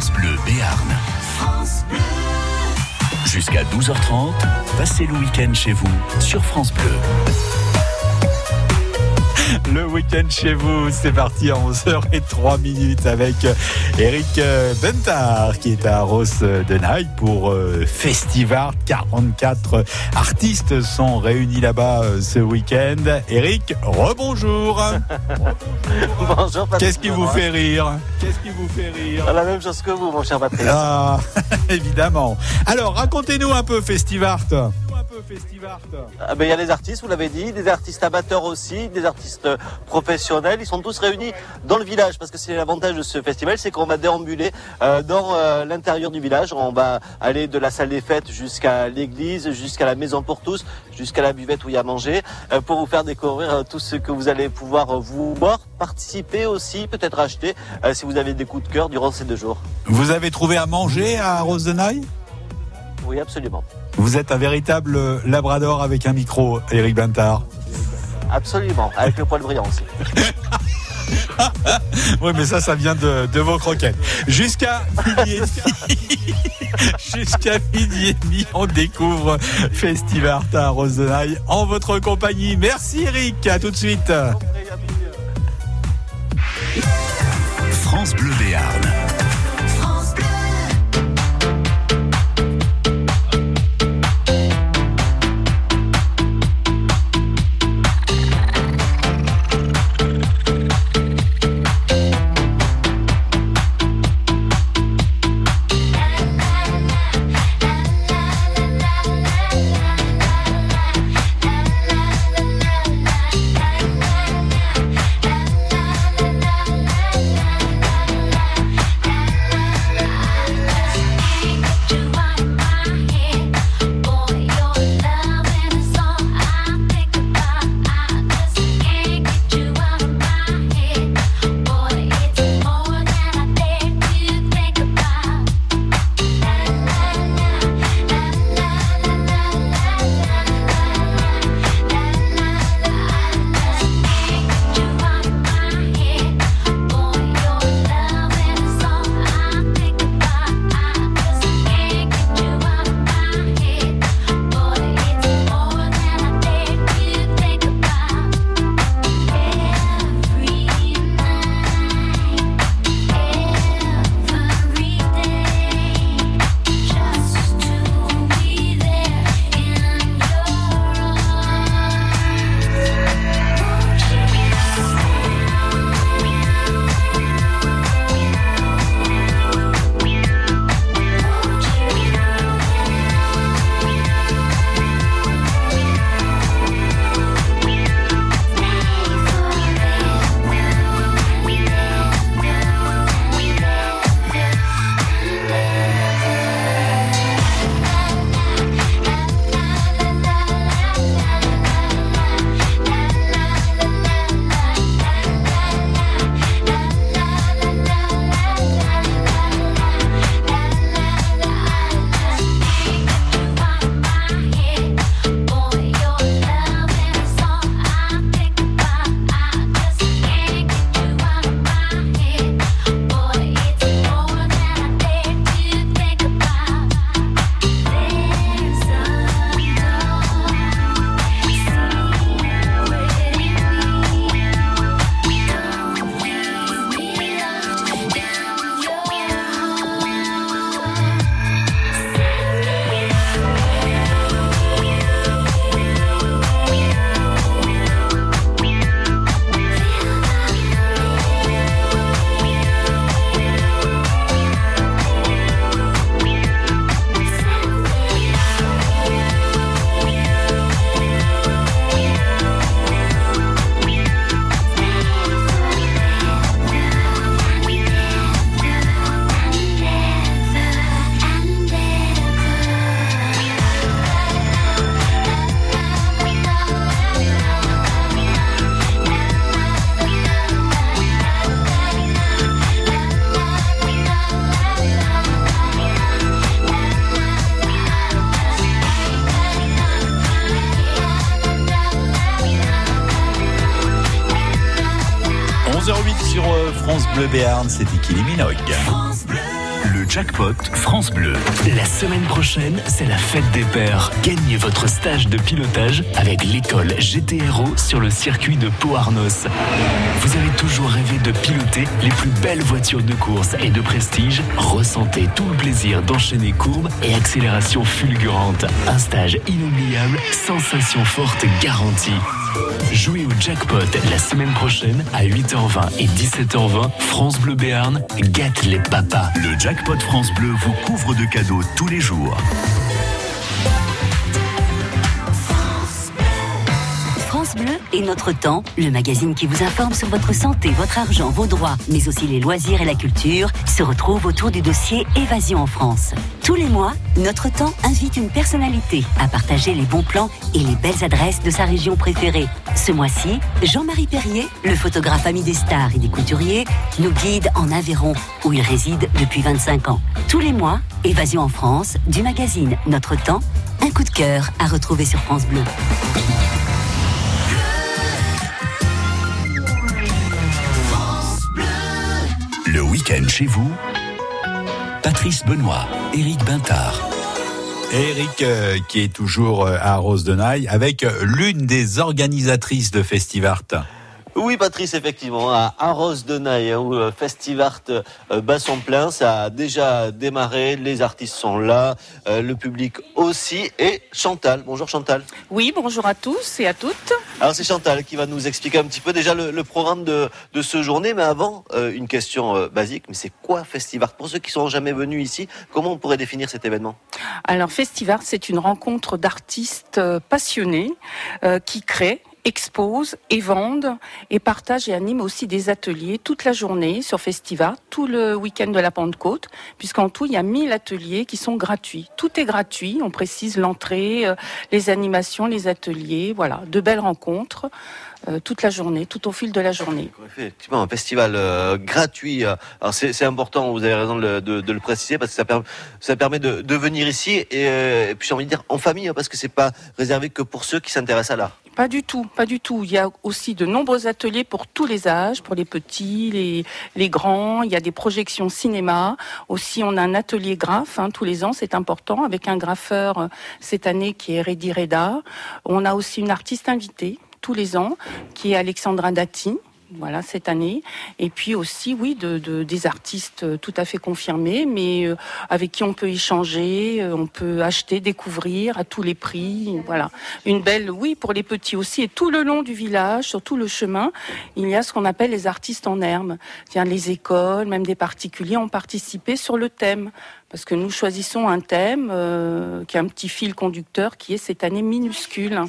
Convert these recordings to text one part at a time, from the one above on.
France Bleu Béarn. Jusqu'à 12h30, passez le week-end chez vous sur France Bleu. Le week-end chez vous, c'est parti à 11h03 minutes avec Eric Bentard qui est à Rose de Naï pour euh, Festival. 44 artistes sont réunis là-bas euh, ce week-end. Eric, rebonjour. Bonjour Patrick. Qu'est-ce qui vous fait rire? Qu'est-ce qui vous fait rire? La même chose que vous, mon cher Patrick. Ah, évidemment. Alors, racontez-nous un peu Festivart. Peu Festivart. Ah ben, il y a les artistes, vous l'avez dit, des artistes amateurs aussi, des artistes professionnels. Ils sont tous réunis dans le village parce que c'est l'avantage de ce festival, c'est qu'on va déambuler euh, dans euh, l'intérieur du village. On va aller de la salle des fêtes jusqu'à l'église, jusqu'à la maison pour tous, jusqu'à la buvette où il y a à manger, euh, pour vous faire découvrir euh, tout ce que vous allez pouvoir euh, vous voir, participer aussi, peut-être acheter euh, si vous avez des coups de cœur durant ces deux jours. Vous avez trouvé à manger à Rose de Naï Oui, absolument. Vous êtes un véritable labrador avec un micro, Eric Bentard. Absolument, avec le poil brillant aussi. Oui, mais ça, ça vient de, de vos croquettes. Jusqu'à midi et demi, jusqu'à midi et demi, on découvre Festival à Rose de Naï en votre compagnie. Merci Eric, à tout de suite. France Bleu Béarn. Béarn, c'était Kylie Minogue. Le jackpot France Bleu. La semaine prochaine, c'est la fête des pères. Gagnez votre stage de pilotage avec l'école GTRO sur le circuit de Pau-Arnos. Vous avez toujours rêvé de piloter les plus belles voitures de course et de prestige Ressentez tout le plaisir d'enchaîner courbes et accélération fulgurante. Un stage inoubliable, sensation forte garantie. Jouez au jackpot la semaine prochaine à 8h20 et 17h20. France Bleu Béarn gâte les papas. Le jackpot France Bleu vous couvre de cadeaux tous les jours. Et Notre Temps, le magazine qui vous informe sur votre santé, votre argent, vos droits, mais aussi les loisirs et la culture, se retrouve autour du dossier Évasion en France. Tous les mois, Notre Temps invite une personnalité à partager les bons plans et les belles adresses de sa région préférée. Ce mois-ci, Jean-Marie Perrier, le photographe ami des stars et des couturiers, nous guide en Aveyron, où il réside depuis 25 ans. Tous les mois, Évasion en France, du magazine Notre Temps, un coup de cœur à retrouver sur France Bleu. Chez vous, Patrice Benoît, Éric Bintard. Eric euh, qui est toujours euh, à Rose de avec euh, l'une des organisatrices de Festivart. Oui, Patrice, effectivement, à Arros de Naï, hein, où le Festivart euh, bat son plein, ça a déjà démarré, les artistes sont là, euh, le public aussi, et Chantal. Bonjour Chantal. Oui, bonjour à tous et à toutes. Alors c'est Chantal qui va nous expliquer un petit peu déjà le, programme de, de ce journée, mais avant, euh, une question basique, mais c'est quoi Festivart Pour ceux qui sont jamais venus ici, comment on pourrait définir cet événement? Alors Festivart, c'est une rencontre d'artistes passionnés qui créent exposent et vendent et partagent et animent aussi des ateliers toute la journée sur Festival, tout le week-end de la Pentecôte, puisqu'en tout, il y a 1000 ateliers qui sont gratuits. Tout est gratuit, on précise l'entrée, euh, les animations, les ateliers, voilà, de belles rencontres. Euh, toute la journée, tout au fil de la journée. Effectivement, un festival euh, gratuit. Alors c'est important, vous avez raison de, de, le préciser parce que ça, permet, ça permet de, de venir ici et, puis j'ai envie de dire en famille hein, parce que c'est pas réservé que pour ceux qui s'intéressent à l'art. Pas du tout, pas du tout. Il y a aussi de nombreux ateliers pour tous les âges, pour les petits, les, les grands. Il y a des projections cinéma. Aussi, on a un atelier graphe hein, tous les ans, c'est important, avec un graffeur euh, cette année qui est Reddy Reda. On a aussi une artiste invitée tous les ans qui est Alexandra Dati voilà cette année. Et puis aussi oui de, des artistes tout à fait confirmés mais euh, avec qui on peut échanger euh, on peut acheter découvrir à tous les prix voilà. Une belle oui pour les petits aussi. Et tout le long du village sur tout le chemin il y a ce qu'on appelle les artistes en herbe. Tiens, les écoles même des particuliers ont participé sur le thème. Parce que nous choisissons un thème euh, qui a un petit fil conducteur qui est cette année minuscule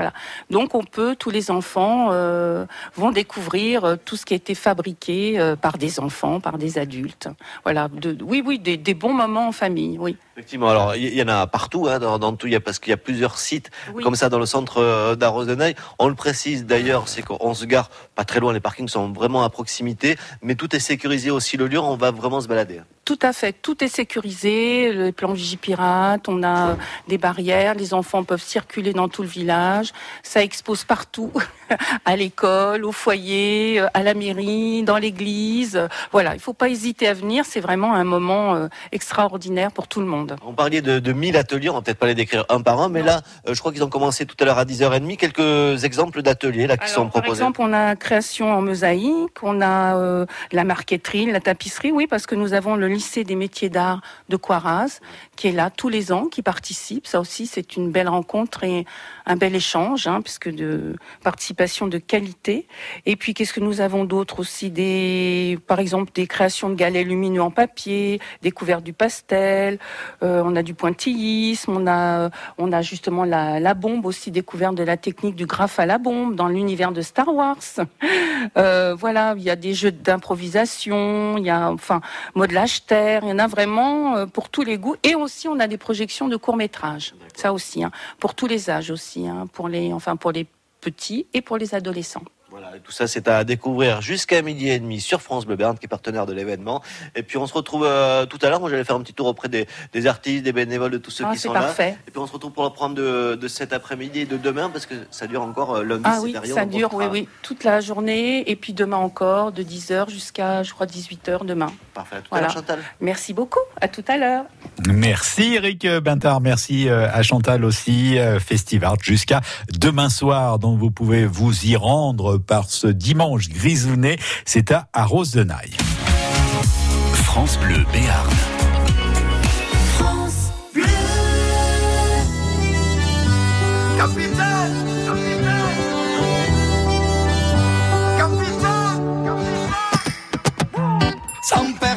voilà. Donc on peut, tous les enfants euh, vont découvrir euh, tout ce qui a été fabriqué euh, par des enfants, par des adultes. Voilà. De, oui, oui, des, des, bons moments en famille. Oui. Effectivement. Alors il y, en a partout, hein, dans, dans, tout. Il y a parce qu'il y a plusieurs sites comme ça dans le centre d'Arros de Naï. On le précise d'ailleurs, c'est qu'on se gare pas très loin. Les parkings sont vraiment à proximité, mais tout est sécurisé aussi le lieu. On va vraiment se balader. Tout à fait, tout est sécurisé, le plan Vigipirate, on a des barrières, les enfants peuvent circuler dans tout le village, ça expose partout, à l'école, au foyer, à la mairie, dans l'église. Voilà, il ne faut pas hésiter à venir, c'est vraiment un moment euh, extraordinaire pour tout le monde. On parlait de, de 1000 ateliers, on va peut-être pas les décrire un par un, mais là, euh, je crois qu'ils ont commencé tout à l'heure à 10h30. Quelques exemples d'ateliers là qui sont proposés. Par exemple, on a création en mosaïque, on a euh, la marqueterie, la tapisserie, oui, parce que nous avons le lycée des métiers d'art de Coiraz, qui est là tous les ans, qui participe. Ça aussi, c'est une belle rencontre et un bel échange, hein, puisque de participation de qualité. Et puis, qu'est-ce que nous avons d'autre aussi? Des, par exemple, des créations de galets lumineux en papier, découverte du pastel. Euh, on a du pointillisme. On a, on a justement la, la bombe aussi découverte de la technique du graphe à la bombe dans l'univers de Star Wars. Euh, voilà, il y a des jeux d'improvisation. Il y a, enfin, modelage terre. Il y en a vraiment euh, pour tous les goûts. Et aussi, on a des projections de courts métrages. Ça aussi, hein, pour tous les âges aussi, hein, pour les, enfin pour les petits et pour les adolescents. Voilà, et tout ça c'est à découvrir jusqu'à midi et demi sur France Bleu Berne qui est partenaire de l'événement. Et puis on se retrouve euh, tout à l'heure. Moi j'allais faire un petit tour auprès des, des artistes, des bénévoles, de tous ceux Ah, qui sont parfait. là. Et puis on se retrouve pour le programme de, de cet après-midi et de demain parce que ça dure encore euh, lundi. Ah oui, ça dure, oui, oui, toute la journée. Et puis demain encore, de 10h jusqu'à, je crois, 18h demain. Parfait. À tout Voilà. à l'heure, Chantal. Merci beaucoup. À tout à l'heure. Merci Eric Bintard, merci euh, à Chantal aussi, euh, Festivart jusqu'à demain soir, donc vous pouvez vous y rendre par ce dimanche grisounet, c'est à Arros de Naï. France Bleu Béarn.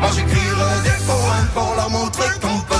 Moi j'écrirai des poèmes pour leur montrer qu'on peut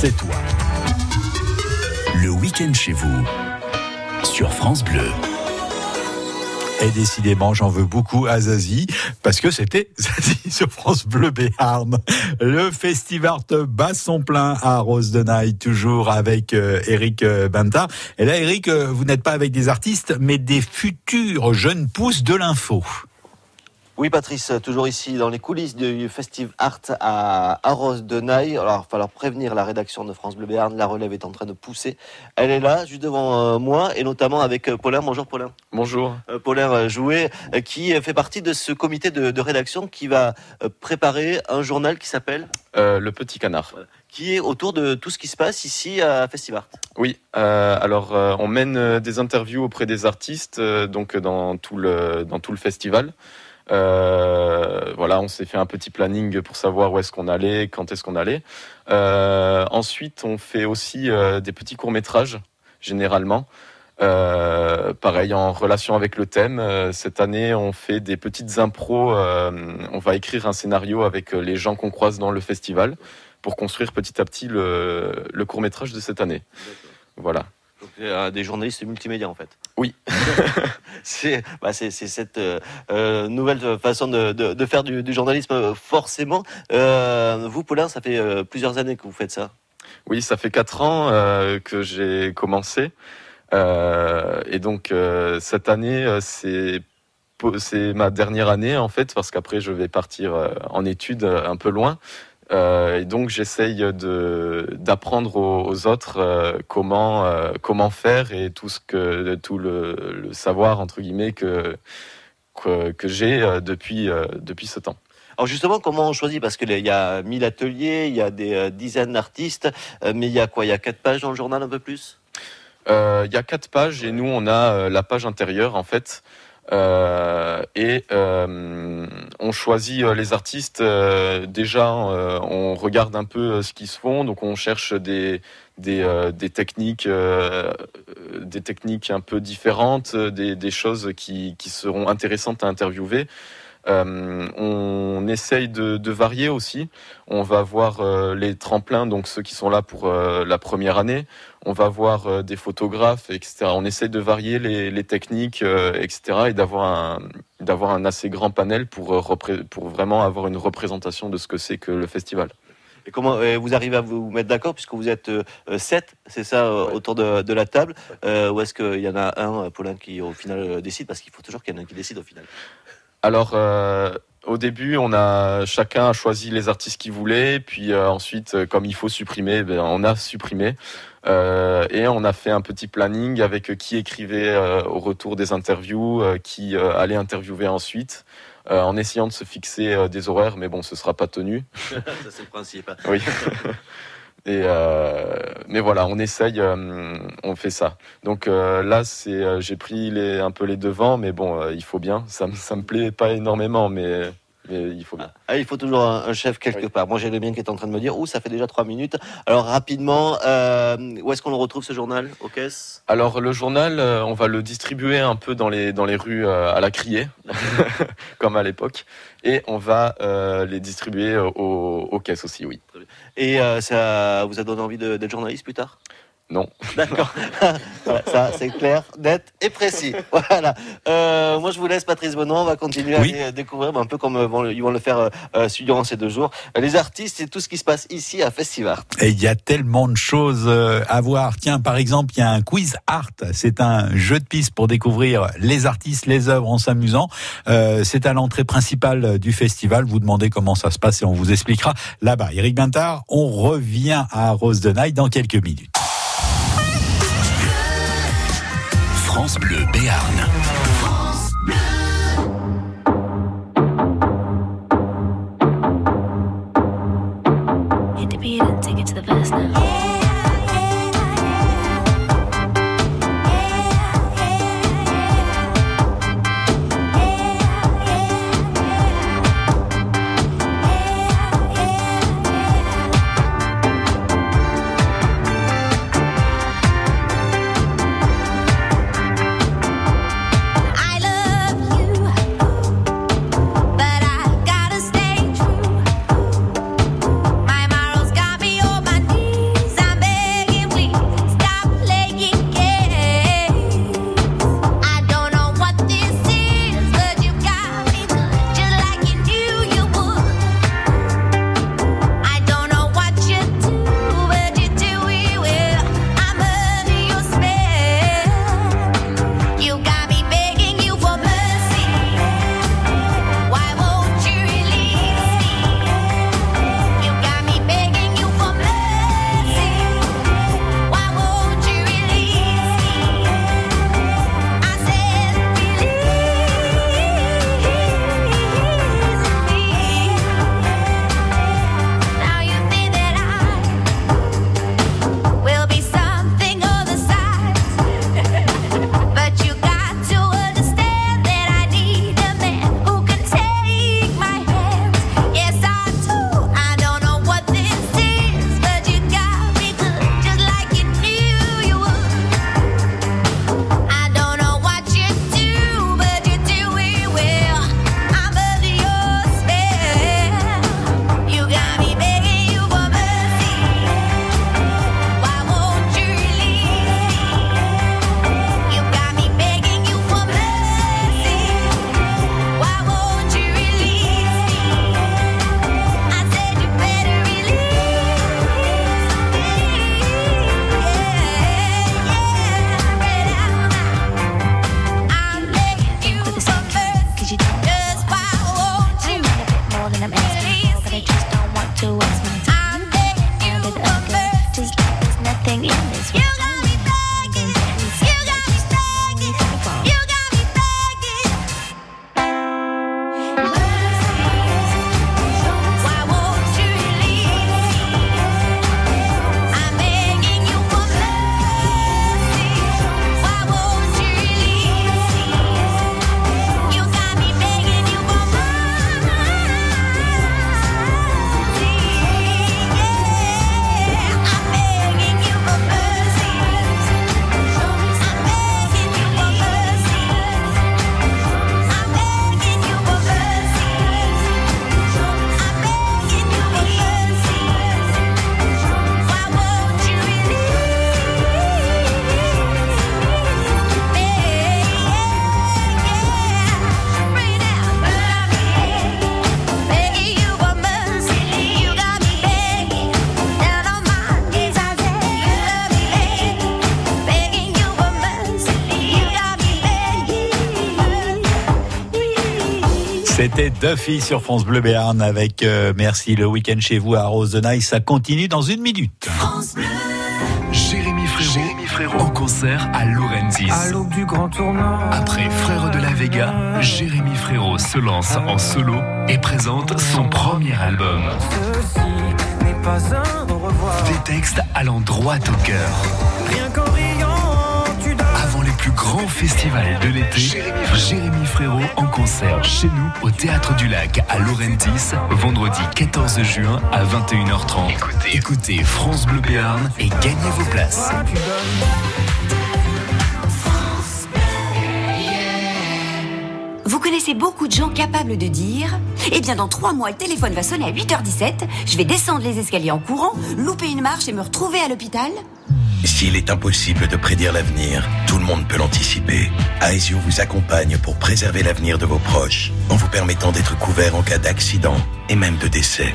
C'est toi. Le week-end chez vous sur France Bleu. Et décidément, j'en veux beaucoup à Zazie, parce que c'était Zazie sur France Bleu Béarn. Le festival bat son plein à Rose de Naï, toujours avec euh, Eric euh, Banta. Et là, Eric, euh, vous n'êtes pas avec des artistes, mais des futurs jeunes pousses de l'info. Oui, Patrice, toujours ici dans les coulisses du Festive Art à Arros de Naï. Alors, il va falloir prévenir la rédaction de France Bleu Béarn. La relève est en train de pousser. Elle est là, juste devant euh, moi, et notamment avec euh, Paulin. Bonjour, Paulin. Bonjour. Euh, Paulin Jouet, qui fait partie de ce comité de, de rédaction qui va préparer un journal qui s'appelle euh, Le Petit Canard. Voilà. Qui est autour de tout ce qui se passe ici à Festivart. Oui, euh, alors euh, on mène des interviews auprès des artistes, donc dans tout le, dans tout le festival. Euh, voilà, on s'est fait un petit planning pour savoir où est-ce qu'on allait, quand est-ce qu'on allait. Euh, ensuite, on fait aussi euh, des petits courts métrages, généralement. pareil, en relation avec le thème. cette année, on fait des petites impros. on va écrire un scénario avec les gens qu'on croise dans le festival pour construire petit à petit le, le court métrage de cette année. Voilà. Donc, euh, des journalistes multimédia en fait. Oui. c'est bah, cette euh, nouvelle façon de, de, de faire du, du, journalisme forcément. Euh, vous, Paulin, ça fait euh, plusieurs années que vous faites ça. Oui, ça fait quatre ans euh, que j'ai commencé. et donc cette année, c'est c'est ma dernière année en fait parce qu'après je vais partir en études un peu loin. Euh, et donc j'essaye de d'apprendre aux, aux, autres euh, comment euh, comment faire et tout ce que tout le, le savoir entre guillemets que que, que j'ai depuis depuis ce temps. Alors justement, comment on choisit? Parce qu'il y a 1000 ateliers, il y a des dizaines d'artistes, mais il y a quoi? Il y a quatre pages dans le journal, un peu plus? Il y a quatre pages et nous on a la page intérieure en fait. Euh, et euh, on choisit euh, les artistes. déjà, on regarde un peu ce qui se font, donc on cherche des des, des techniques, des techniques un peu différentes, des, des choses qui, qui seront intéressantes à interviewer. Euh, on essaye de, de, varier aussi. On va voir euh, les tremplins, donc ceux qui sont là pour euh, la première année. On va voir des photographes, etc. On essaye de varier les, les techniques, etc. et d'avoir un, d'avoir un assez grand panel pour, pour vraiment avoir une représentation de ce que c'est que le festival. Et comment vous arrivez à vous mettre d'accord puisque vous êtes euh, sept, c'est ça, ouais. autour de, de, la table euh, Ou est-ce qu'il y en a un, Paulin, qui au final décide Parce qu'il faut toujours qu'il y en ait un qui décide au final? Alors, euh, au début, on a chacun a choisi les artistes qu'il voulait, puis euh, ensuite, euh, comme il faut supprimer, ben, on a supprimé euh, et on a fait un petit planning avec qui écrivait au retour des interviews, qui allait interviewer ensuite. en essayant de se fixer des horaires, mais bon, ce sera pas tenu. Ça, c'est le principe. oui. Et euh, mais voilà, on essaye, euh, on fait ça. Donc euh, là, c'est, j'ai pris les, un peu les devants, mais bon, il faut bien. Ça, ça me plaît pas énormément, mais mais il faut bien. Ah, il faut toujours un, un chef quelque oui. part. Moi, j'ai le mien qui est en train de me dire, ouh, ça fait déjà trois minutes. Alors rapidement, où est-ce qu'on le retrouve ce journal Aux caisses? Alors le journal, on va le distribuer un peu dans les dans les rues à la criée, comme à l'époque, et on va euh, les distribuer aux, aux, caisses aussi, oui. Et ça vous a donné envie d'être journaliste plus tard? Non. D'accord. voilà, ça, c'est clair, net et précis. Voilà. Euh, moi, je vous laisse, Patrice Benoît. On va continuer oui. à découvrir, un peu comme euh, ils vont le faire euh, durant ces deux jours, les artistes et tout ce qui se passe ici à Festival. Et il y a tellement de choses euh, à voir. Tiens, par exemple, il y a un quiz art. C'est un jeu de piste pour découvrir les artistes, les œuvres en s'amusant. Euh, c'est à l'entrée principale du festival. Vous demandez comment ça se passe et on vous expliquera là-bas. Eric Bintard, on revient à Rose de Naï dans quelques minutes. France Bleu Béarn. Hit the beat and take it to the verse now. C'était Duffy sur France Bleu Béarn avec euh, Merci le week-end chez vous à Rose de Naï. Ça continue dans une minute. Jérémy Frérot, Jérémy Frérot en concert à Lorenzis. À l'aube du grand tournant. Après Frères de la Vega, Jérémy Frérot se lance en solo et présente son premier album. Ceci n'est pas un au revoir. Des textes allant droit au cœur. Rien Grands festivals de l'été, Jérémy Frérot en concert chez nous au Théâtre du Lac à Laurentis, vendredi 14 juin à 21h30. Écoutez, France Bleu Béarn et gagnez vos places. Vous connaissez beaucoup de gens capables de dire Eh bien, dans trois mois, le téléphone va sonner à 8h17, je vais descendre les escaliers en courant, louper une marche et me retrouver à l'hôpital S'il est impossible de prédire l'avenir, tout le monde peut l'anticiper. Aesio vous accompagne pour préserver l'avenir de vos proches, en vous permettant d'être couvert en cas d'accident et même de décès.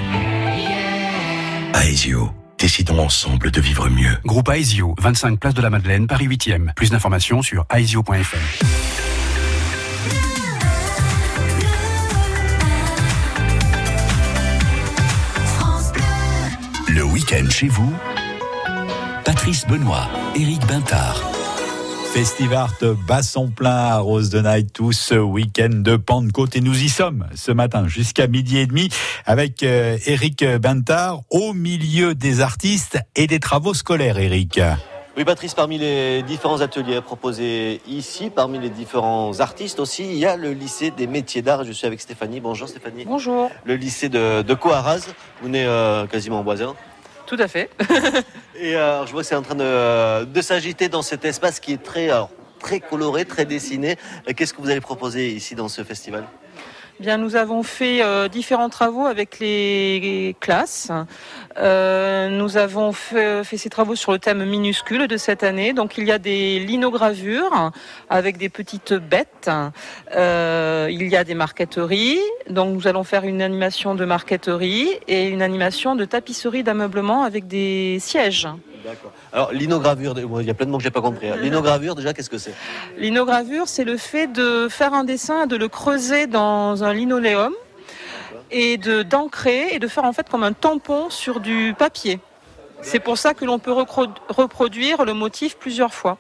Aesio, décidons ensemble de vivre mieux. Groupe Aesio, 25 place de la Madeleine, Paris 8e. Plus d'informations sur aesio.fr. Le week-end chez vous, Patrice Benoît, Éric Bintard. Festivart Basson plein à Rose de Naï tout ce week-end de Pentecôte et nous y sommes ce matin jusqu'à midi et demi avec euh, Éric Bintard au milieu des artistes et des travaux scolaires Éric. Oui, Patrice, parmi les différents ateliers proposés ici, parmi les différents artistes aussi, il y a le lycée des métiers d'art. Je suis avec Stéphanie. Bonjour Stéphanie. Bonjour. Le lycée de, de Coaraz. Vous venez euh, quasiment en voisin. Tout à fait. Et euh, je vois que c'est en train de, de s'agiter dans cet espace qui est très, alors, très coloré, très dessiné. Euh, Qu'est-ce que vous allez proposer ici dans ce festival? Bien, nous avons fait euh, différents travaux avec les classes. Euh, nous avons fait, fait ces travaux sur le thème minuscule de cette année. Donc, il y a des linogravures avec des petites bêtes. Euh, il y a des marqueteries. Donc, nous allons faire une animation de marqueterie et une animation de tapisserie d'ameublement avec des sièges. D'accord. Alors, l'inogravure, il y a plein de mots que j'ai pas compris. hein. L'inogravure, déjà, qu'est-ce que c'est? L'inogravure, c'est le fait de faire un dessin, de le creuser dans un linoléum et de d'ancrer et de faire en fait comme un tampon sur du papier. C'est pour ça que l'on peut reproduire le motif plusieurs fois.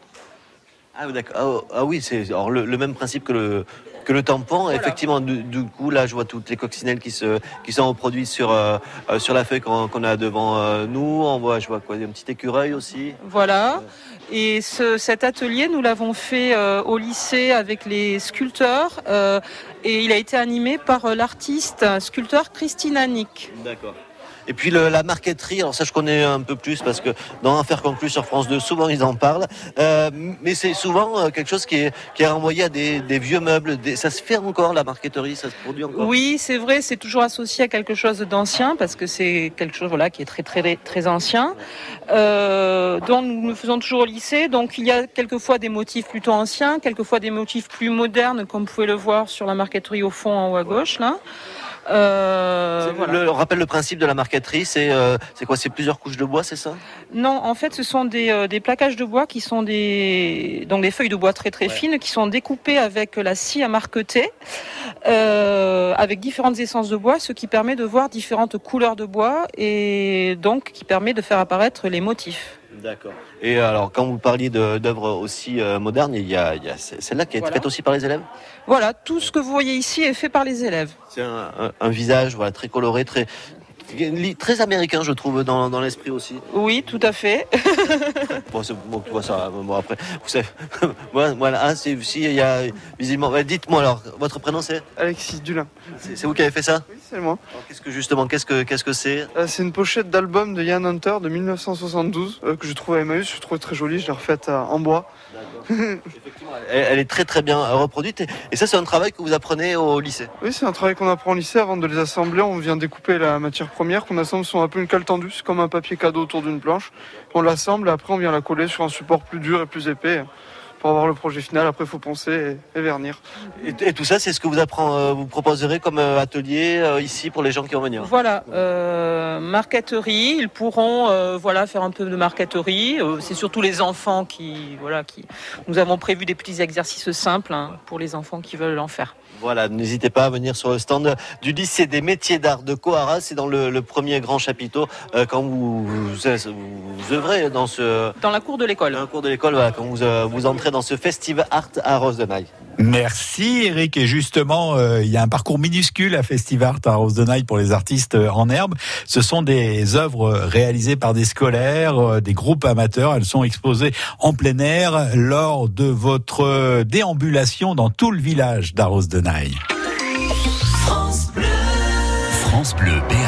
Ah, oui, d'accord. Ah, ah oui, c'est le, le même principe que le, que le tampon. Effectivement, du, du coup, là, je vois toutes les coccinelles qui, se, qui sont reproduites sur, euh, euh, sur la feuille qu'on qu'on a devant euh, nous. On voit, je vois quoi, un petit écureuil aussi. Voilà. Et ce- cet atelier, nous l'avons fait euh, au lycée avec les sculpteurs euh, et il a été animé par euh, l'artiste sculpteur Christine Annick. D'accord. Et puis le- la marqueterie, alors ça je connais un peu plus parce que dans Affaires conclues sur France 2, souvent ils en parlent. Euh, mais c'est souvent euh, quelque chose qui est, qui est renvoyé à des, des vieux meubles. Ça se fait encore la marqueterie, ça se produit encore? Oui, c'est vrai, c'est toujours associé à quelque chose d'ancien parce que c'est quelque chose voilà qui est très très très ancien. Euh, donc nous le faisons toujours au lycée. Donc il y a quelquefois des motifs plutôt anciens, quelquefois des motifs plus modernes, comme vous pouvez le voir sur la marqueterie au fond en haut à gauche là. Euh, C'est- voilà. le- on rappelle le principe de la marqueterie, c'est euh, c'est quoi C'est plusieurs couches de bois, c'est ça? Non, en fait, ce sont des, euh, des plaquages de bois qui sont des donc des feuilles de bois très très fines qui sont découpées avec la scie à marqueter, avec différentes essences de bois, ce qui permet de voir différentes couleurs de bois et donc qui permet de faire apparaître les motifs. D'accord. Et alors, quand vous parliez d'œuvres aussi euh, modernes, il y a, celle-là qui est Voilà. faite aussi par les élèves? Voilà, tout ce que vous voyez ici est fait par les élèves. C'est un, un- un visage voilà, très coloré, très, très américain, je trouve, dans, dans l'esprit aussi. Oui, tout à fait. Bon, c'est- bon, tu vois ça, bon, après, vous savez, voilà, hein, si, il y a visiblement, dites-moi alors, votre prénom c'est? Alexis Dulin. C'est c'est vous qui avez fait ça? Oui, c'est moi. Qu'est-ce que justement, qu'est-ce que, qu'est-ce que c'est? Euh, c'est une pochette d'album de Yann Hunter de 1972 euh, que je trouve à Emmaüs. Je trouve très jolie. Je l'ai refaite euh, en bois. elle, elle est très très bien reproduite, et, et ça c'est un travail que vous apprenez au lycée? Oui, c'est un travail qu'on apprend au lycée. Avant de les assembler, on vient découper la matière première qu'on assemble sur un peu une cale tendue. C'est comme un papier cadeau autour d'une planche. On l'assemble et après on vient la coller sur un support plus dur et plus épais pour avoir le projet final. Après, il faut poncer et, et vernir. Et, et tout ça, c'est ce que vous, apprend, euh, vous proposerez comme euh, atelier euh, ici pour les gens qui vont venir? Voilà, euh, marqueterie, ils pourront euh, voilà faire un peu de marqueterie. Euh, c'est surtout les enfants qui voilà qui. Nous avons prévu des petits exercices simples hein, pour les enfants qui veulent en faire. Voilà, n'hésitez pas à venir sur le stand du lycée des métiers d'art de Coara. C'est dans le, le premier grand chapiteau euh, quand vous, vous, vous œuvrez dans ce Dans la cour de l'école. dans la cour de l'école. Voilà, quand vous, euh, vous entrez dans ce festival art à Rosedenaille. Merci Eric. Et justement, euh, il y a un parcours minuscule à Festivart à Rose de pour les artistes euh, en herbe. Ce sont des œuvres réalisées par des scolaires, euh, des groupes amateurs. Elles sont exposées en plein air lors de votre euh, déambulation dans tout le village d'Arros de France Bleu. France Bleu.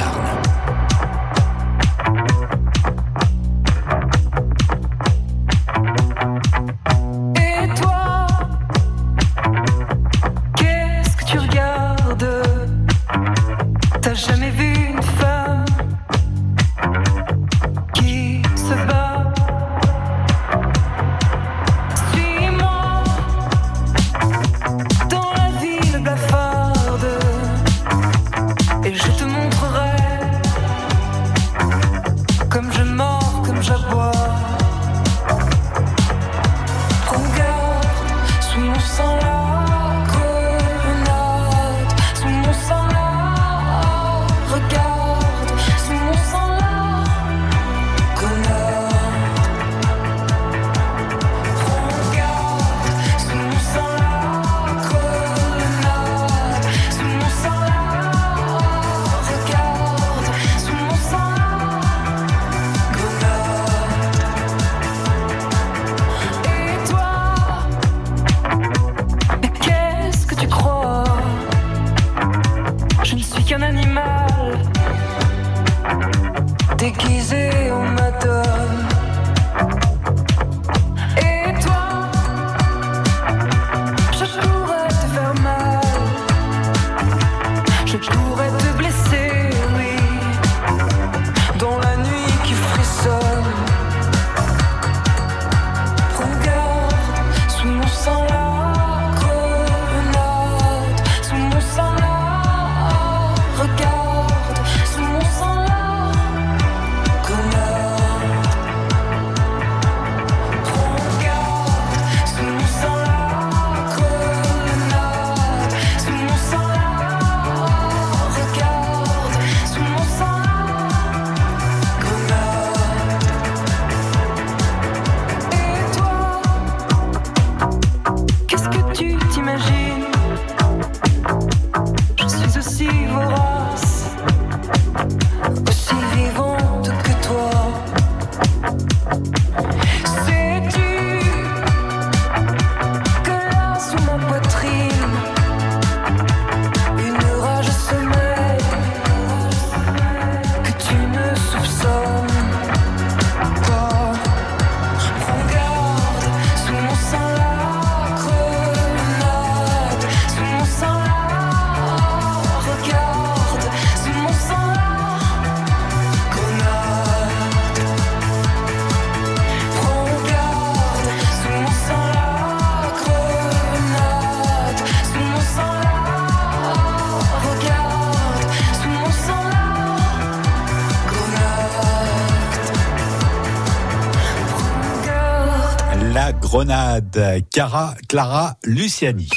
Cara, Clara Luciani.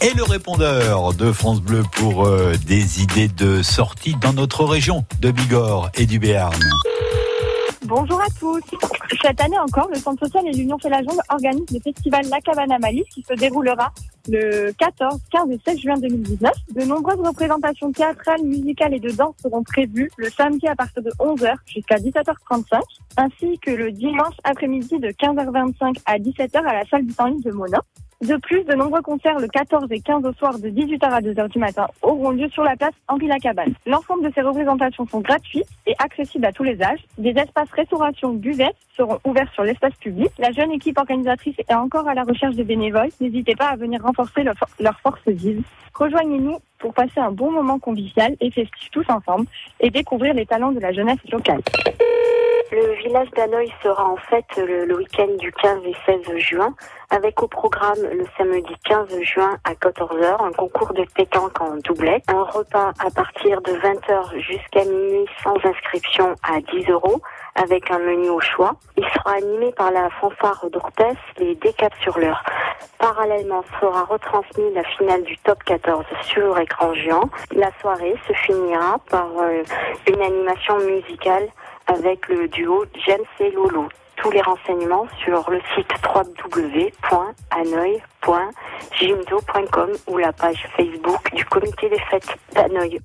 Et le répondeur de France Bleu pour euh, des idées de sortie dans notre région de Bigorre et du Béarn. Bonjour à tous. Cette année encore, le Centre social et l'Union fait la jambe organisent le festival La Cabane à Malice qui se déroulera le 14, 15 et 16 juin 2019. De nombreuses représentations théâtrales, musicales et de danse seront prévues le samedi à partir de 11h jusqu'à 17h35, ainsi que le dimanche après-midi de 15h25 à 17h à la salle du temps de Mona. De plus, de nombreux concerts le 14 et 15 au soir de 18h à 2h du matin auront lieu sur la place Henri Lacabane. L'ensemble de ces représentations sont gratuites et accessibles à tous les âges. Des espaces restauration buvettes seront ouverts sur l'espace public. La jeune équipe organisatrice est encore à la recherche de bénévoles. N'hésitez pas à venir renforcer leur, leur force vive. Rejoignez-nous pour passer un bon moment convivial et festif tous ensemble et découvrir les talents de la jeunesse locale. Le village d'Hanoï sera en fait le, week-end du 15 et 16 juin, avec au programme le samedi 15 juin à 14h un concours de pétanque en doublet, un repas à partir de 20h jusqu'à minuit sans inscription à 10 euros, avec un menu au choix. Il sera animé par la fanfare d'Ortès, les décaps sur l'heure. Parallèlement sera retransmis la finale du top 14 sur écran géant. La soirée se finira par euh, une animation musicale avec le duo James et Lolo. Tous les renseignements sur le site www.hanoï.jimdo.com ou la page Facebook du comité des fêtes d'Hanoï.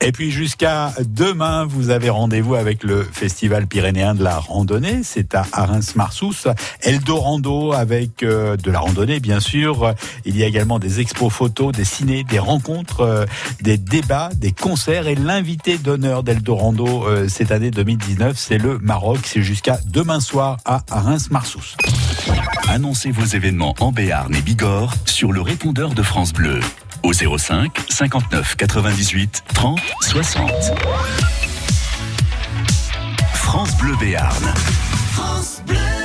Et puis jusqu'à demain, vous avez rendez-vous avec le Festival pyrénéen de la randonnée. C'est à Arins-Marsous, Eldorando avec euh, de la randonnée bien sûr. Il y a également des expos photos, des ciné, des rencontres, euh, des débats, des concerts. Et l'invité d'honneur d'Eldorando euh, cette année 2019, c'est le Maroc. C'est jusqu'à demain soir à Arins-Marsous. Annoncez vos événements en Béarn et Bigorre sur le répondeur de France Bleu au 05 59 98 30 60. France Bleu Béarn. France Bleu.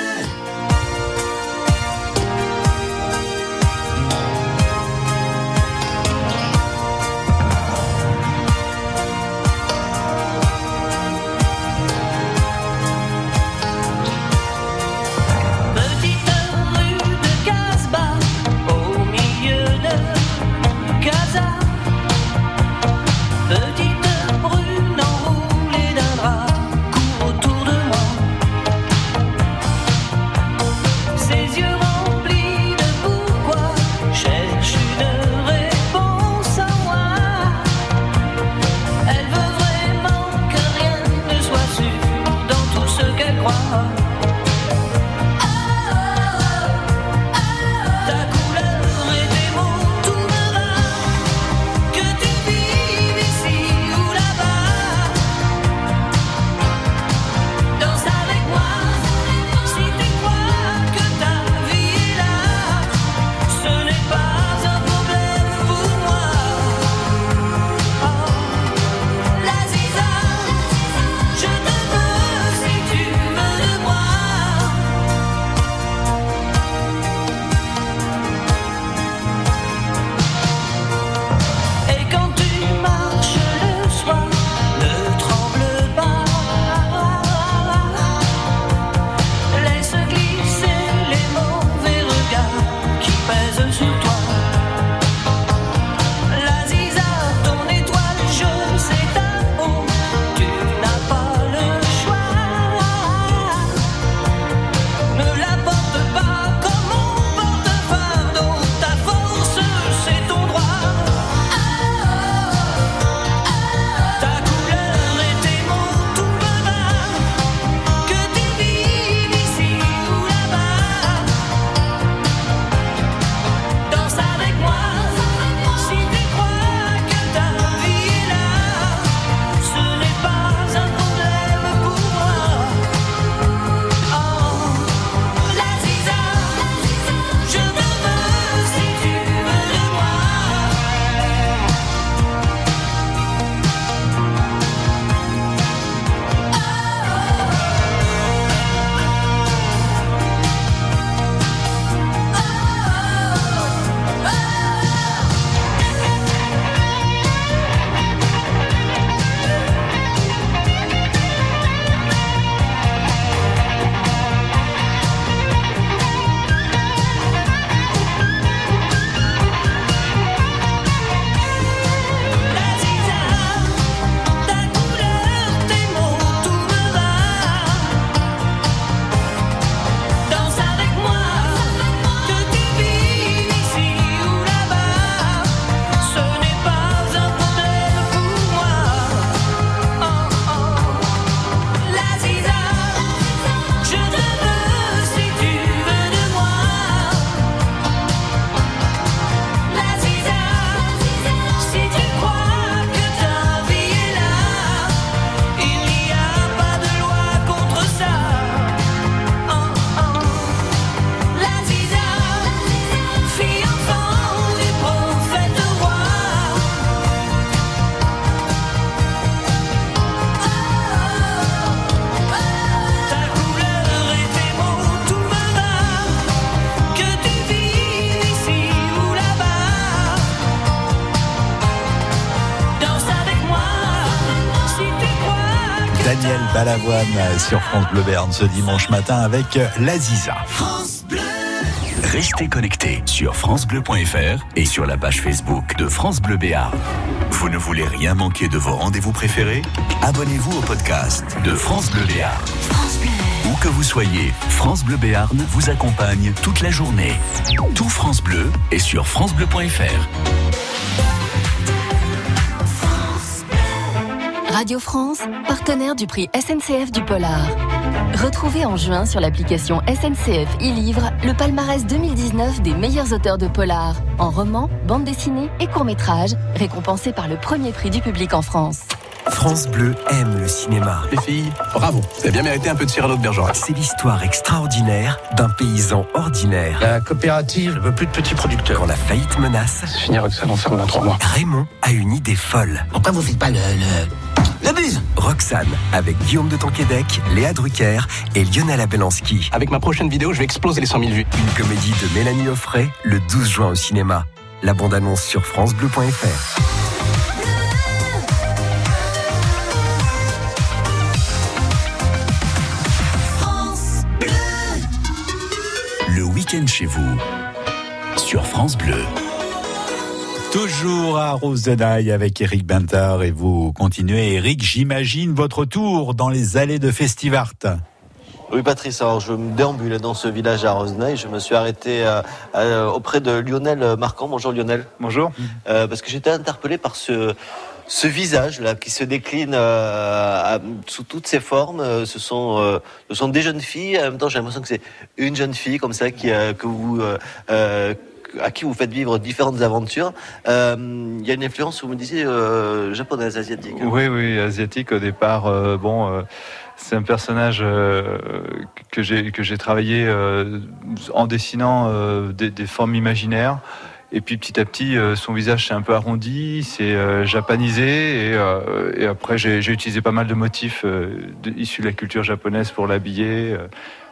Balavoine sur France Bleu Berne ce dimanche matin avec l'Aziza. Restez connectés sur francebleu.fr et sur la page Facebook de France Bleu Béarn. Vous ne voulez rien manquer de vos rendez-vous préférés? Abonnez-vous au podcast de France Bleu Béarn. Où que vous soyez, France Bleu Béarn vous accompagne toute la journée. Tout France Bleu est sur francebleu.fr. Radio France, partenaire du prix SNCF du Polar. Retrouvez en juin sur l'application SNCF e-Livre le palmarès 2019 des meilleurs auteurs de polar, en roman, bande dessinée et court-métrage, récompensés par le premier prix du public en France. France Bleu aime le cinéma. Les filles, bravo. Vous avez bien mérité un peu de Cyrano de Bergerac. C'est l'histoire extraordinaire d'un paysan ordinaire. La coopérative ne veut plus de petits producteurs. Quand la faillite menace, C'est fini avec ça, dans trois mois. Raymond a une idée folle. Pourquoi vous faites pas le... le... Le buzz Roxane, avec Guillaume de Tonquédec, Léa Drucker et Lionel Abelanski. Avec ma prochaine vidéo, je vais exploser les 100 000 vues. Une comédie de Mélanie Offray, le 12 juin au cinéma. La bande-annonce sur francebleu.fr. Le week-end chez vous sur France Bleu. Toujours à Rose de Naï avec Eric Bintard et vous continuez. Eric, j'imagine votre tour dans les allées de Festivart. Oui, Patrice, alors je me déambule dans ce village à Rosenay. Je me suis arrêté euh, euh, auprès de Lionel Marquand. Bonjour Lionel. Bonjour. Euh, parce que j'étais interpellé par ce, ce visage là qui se décline euh, à- sous toutes ses formes. Euh, Ce sont, euh, ce sont des jeunes filles. En même temps, j'ai l'impression que c'est une jeune fille comme ça qui, euh, que vous, euh, euh, à qui vous faites vivre différentes aventures. Euh, Il y a une influence, vous me disiez, euh, japonaise, asiatique. Oui, oui, asiatique au départ. euh, bon, c'est un personnage que j'ai travaillé en dessinant des, formes imaginaires. Et puis petit à petit, son visage s'est un peu arrondi, c'est japanisé. Et, après, j'ai utilisé pas mal de motifs issus de la culture japonaise pour l'habiller.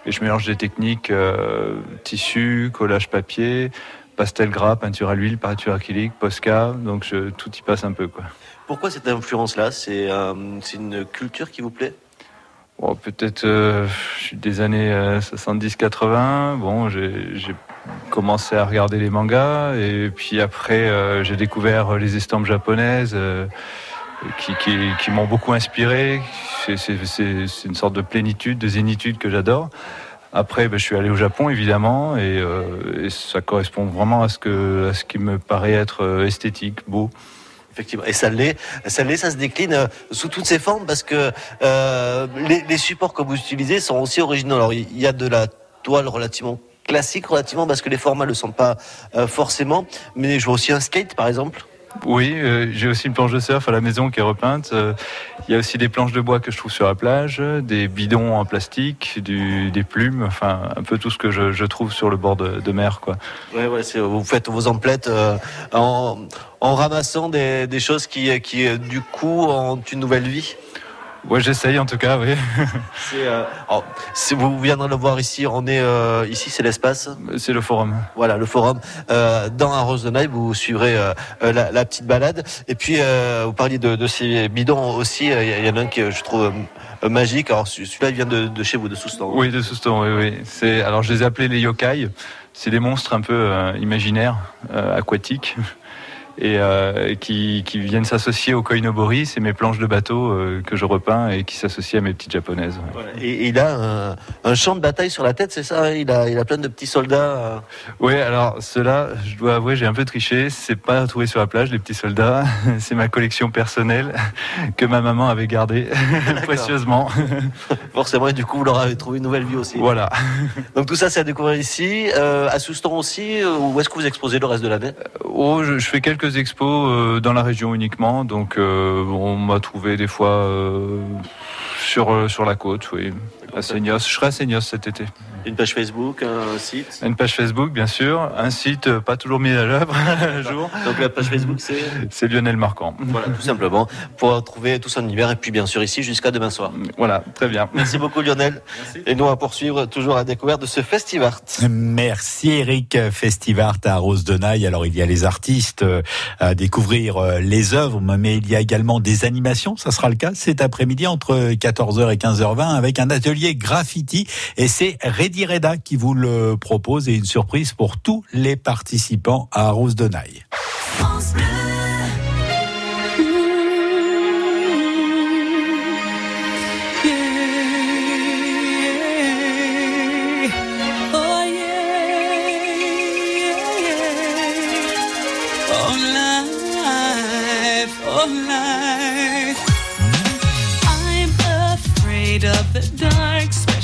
et je mélange des techniques tissu, collage papier, pastel gras, peinture à l'huile, peinture acrylique, Posca. Donc je, tout y passe un peu, quoi. Pourquoi cette influence-là? C'est euh, c'est une culture qui vous plaît? Bon, peut-être euh, je suis des années euh, 70-80. Bon, j'ai commencé à regarder les mangas et puis après euh, j'ai découvert les estampes japonaises euh, qui, qui, qui m'ont beaucoup inspiré. C'est une sorte de plénitude, de zénitude que j'adore. Après, ben, je suis allé au Japon évidemment et, euh, et ça correspond vraiment à ce que à ce qui me paraît être euh, esthétique, beau. Effectivement. Et ça l'est, ça l'est, ça se décline euh, sous toutes ses formes parce que euh, les, les supports que vous utilisez sont aussi originaux. Alors il y a de la toile relativement classique, relativement parce que les formats ne le sont pas euh, forcément. Mais je vois aussi un skate par exemple. Oui, euh, j'ai aussi une planche de surf à la maison qui est repeinte. Euh, Il y a aussi des planches de bois que je trouve sur la plage, des bidons en plastique, des plumes, enfin un peu tout ce que je, trouve sur le bord de, mer, quoi. Ouais, vous faites vos emplettes euh, en, ramassant des, des choses qui, qui du coup ont une nouvelle vie? Ouais, j'essaye en tout cas, oui. Euh, alors, vous viendrez le voir ici, on est euh, ici, c'est l'espace. C'est le forum. Voilà, le forum. Euh, dans un rose de vous suivrez euh, la, la petite balade. Et puis, vous parliez de, de ces bidons aussi. Il y en a un que je trouve magique. Alors, celui-là, il vient de, de chez vous, de Soustan. Oui, de Souston, oui, oui. C'est, alors je les ai appelés les yokai. C'est des monstres un peu imaginaires, aquatiques. Et euh, qui, qui viennent s'associer au koinobori, c'est mes planches de bateau euh, que je repeins et qui s'associent à mes petites japonaises. Voilà. Et, et il a un, un champ de bataille sur la tête, c'est ça hein? Il, a, il a plein de petits soldats. euh. Oui, alors ceux-là, je dois avouer, j'ai un peu triché. C'est pas trouvé sur la plage, les petits soldats. C'est ma collection personnelle que ma maman avait gardée précieusement. Forcément, et du coup, vous leur avez trouvé une nouvelle vie aussi. Voilà. Donc tout ça, c'est à découvrir ici, euh, à Soustan aussi. Où est-ce que vous exposez le reste de l'année? Oh, je, je fais quelques expos euh, dans la région uniquement, donc euh, on m'a trouvé des fois euh, sur sur la côte, oui. À Seignos, je serai à Seignos cet été. Une page Facebook, un site Une page Facebook, bien sûr. Un site euh, pas toujours mis à l'œuvre un jour. Donc la page Facebook, c'est C'est Lionel Marquand. Voilà, tout simplement, pour trouver tout son univers et puis bien sûr ici jusqu'à demain soir. Voilà, très bien. Merci beaucoup Lionel. Et nous on va poursuivre toujours à découverte de ce Festivart. Merci Eric Festivart à Rose de Naï. Alors il y a les artistes euh, à découvrir euh, les œuvres, mais il y a également des animations. Ça sera le cas cet après-midi entre 14h et 15h20 avec un atelier graffiti et c'est Reddy Reda qui vous le propose et une surprise pour tous les participants à Rose de. Oh oh oh of the dark,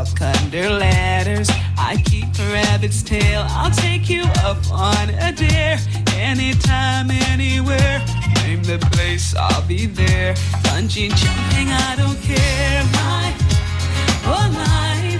Never walk under ladders. I keep a rabbit's tail. I'll take you up on a dare. Anytime, anywhere. Name the place, I'll be there. Bungee jumping, I don't care. My oh whole life,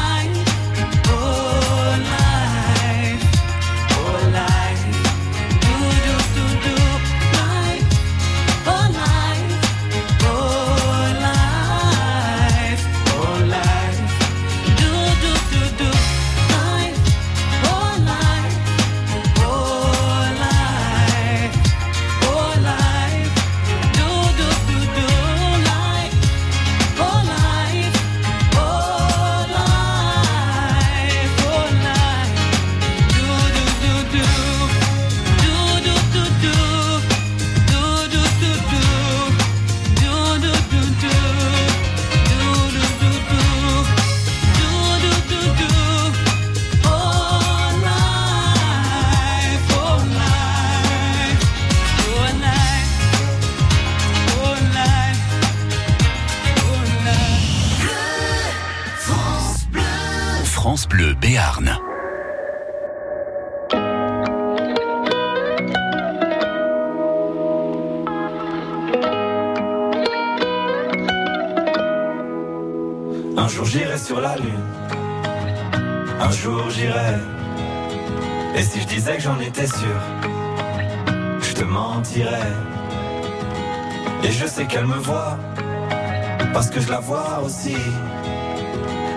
que je la vois aussi.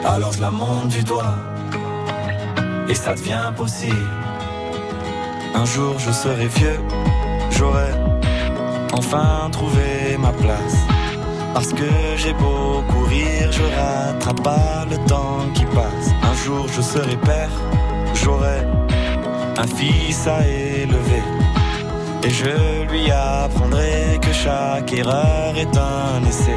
Alors je la monte du doigt, et ça devient possible. Un jour je serai vieux, j'aurai enfin trouvé ma place. Parce que j'ai beau courir, je rattrape pas le temps qui passe. Un jour je serai père, j'aurai un fils à élever. Et je lui apprendrai que chaque erreur est un essai.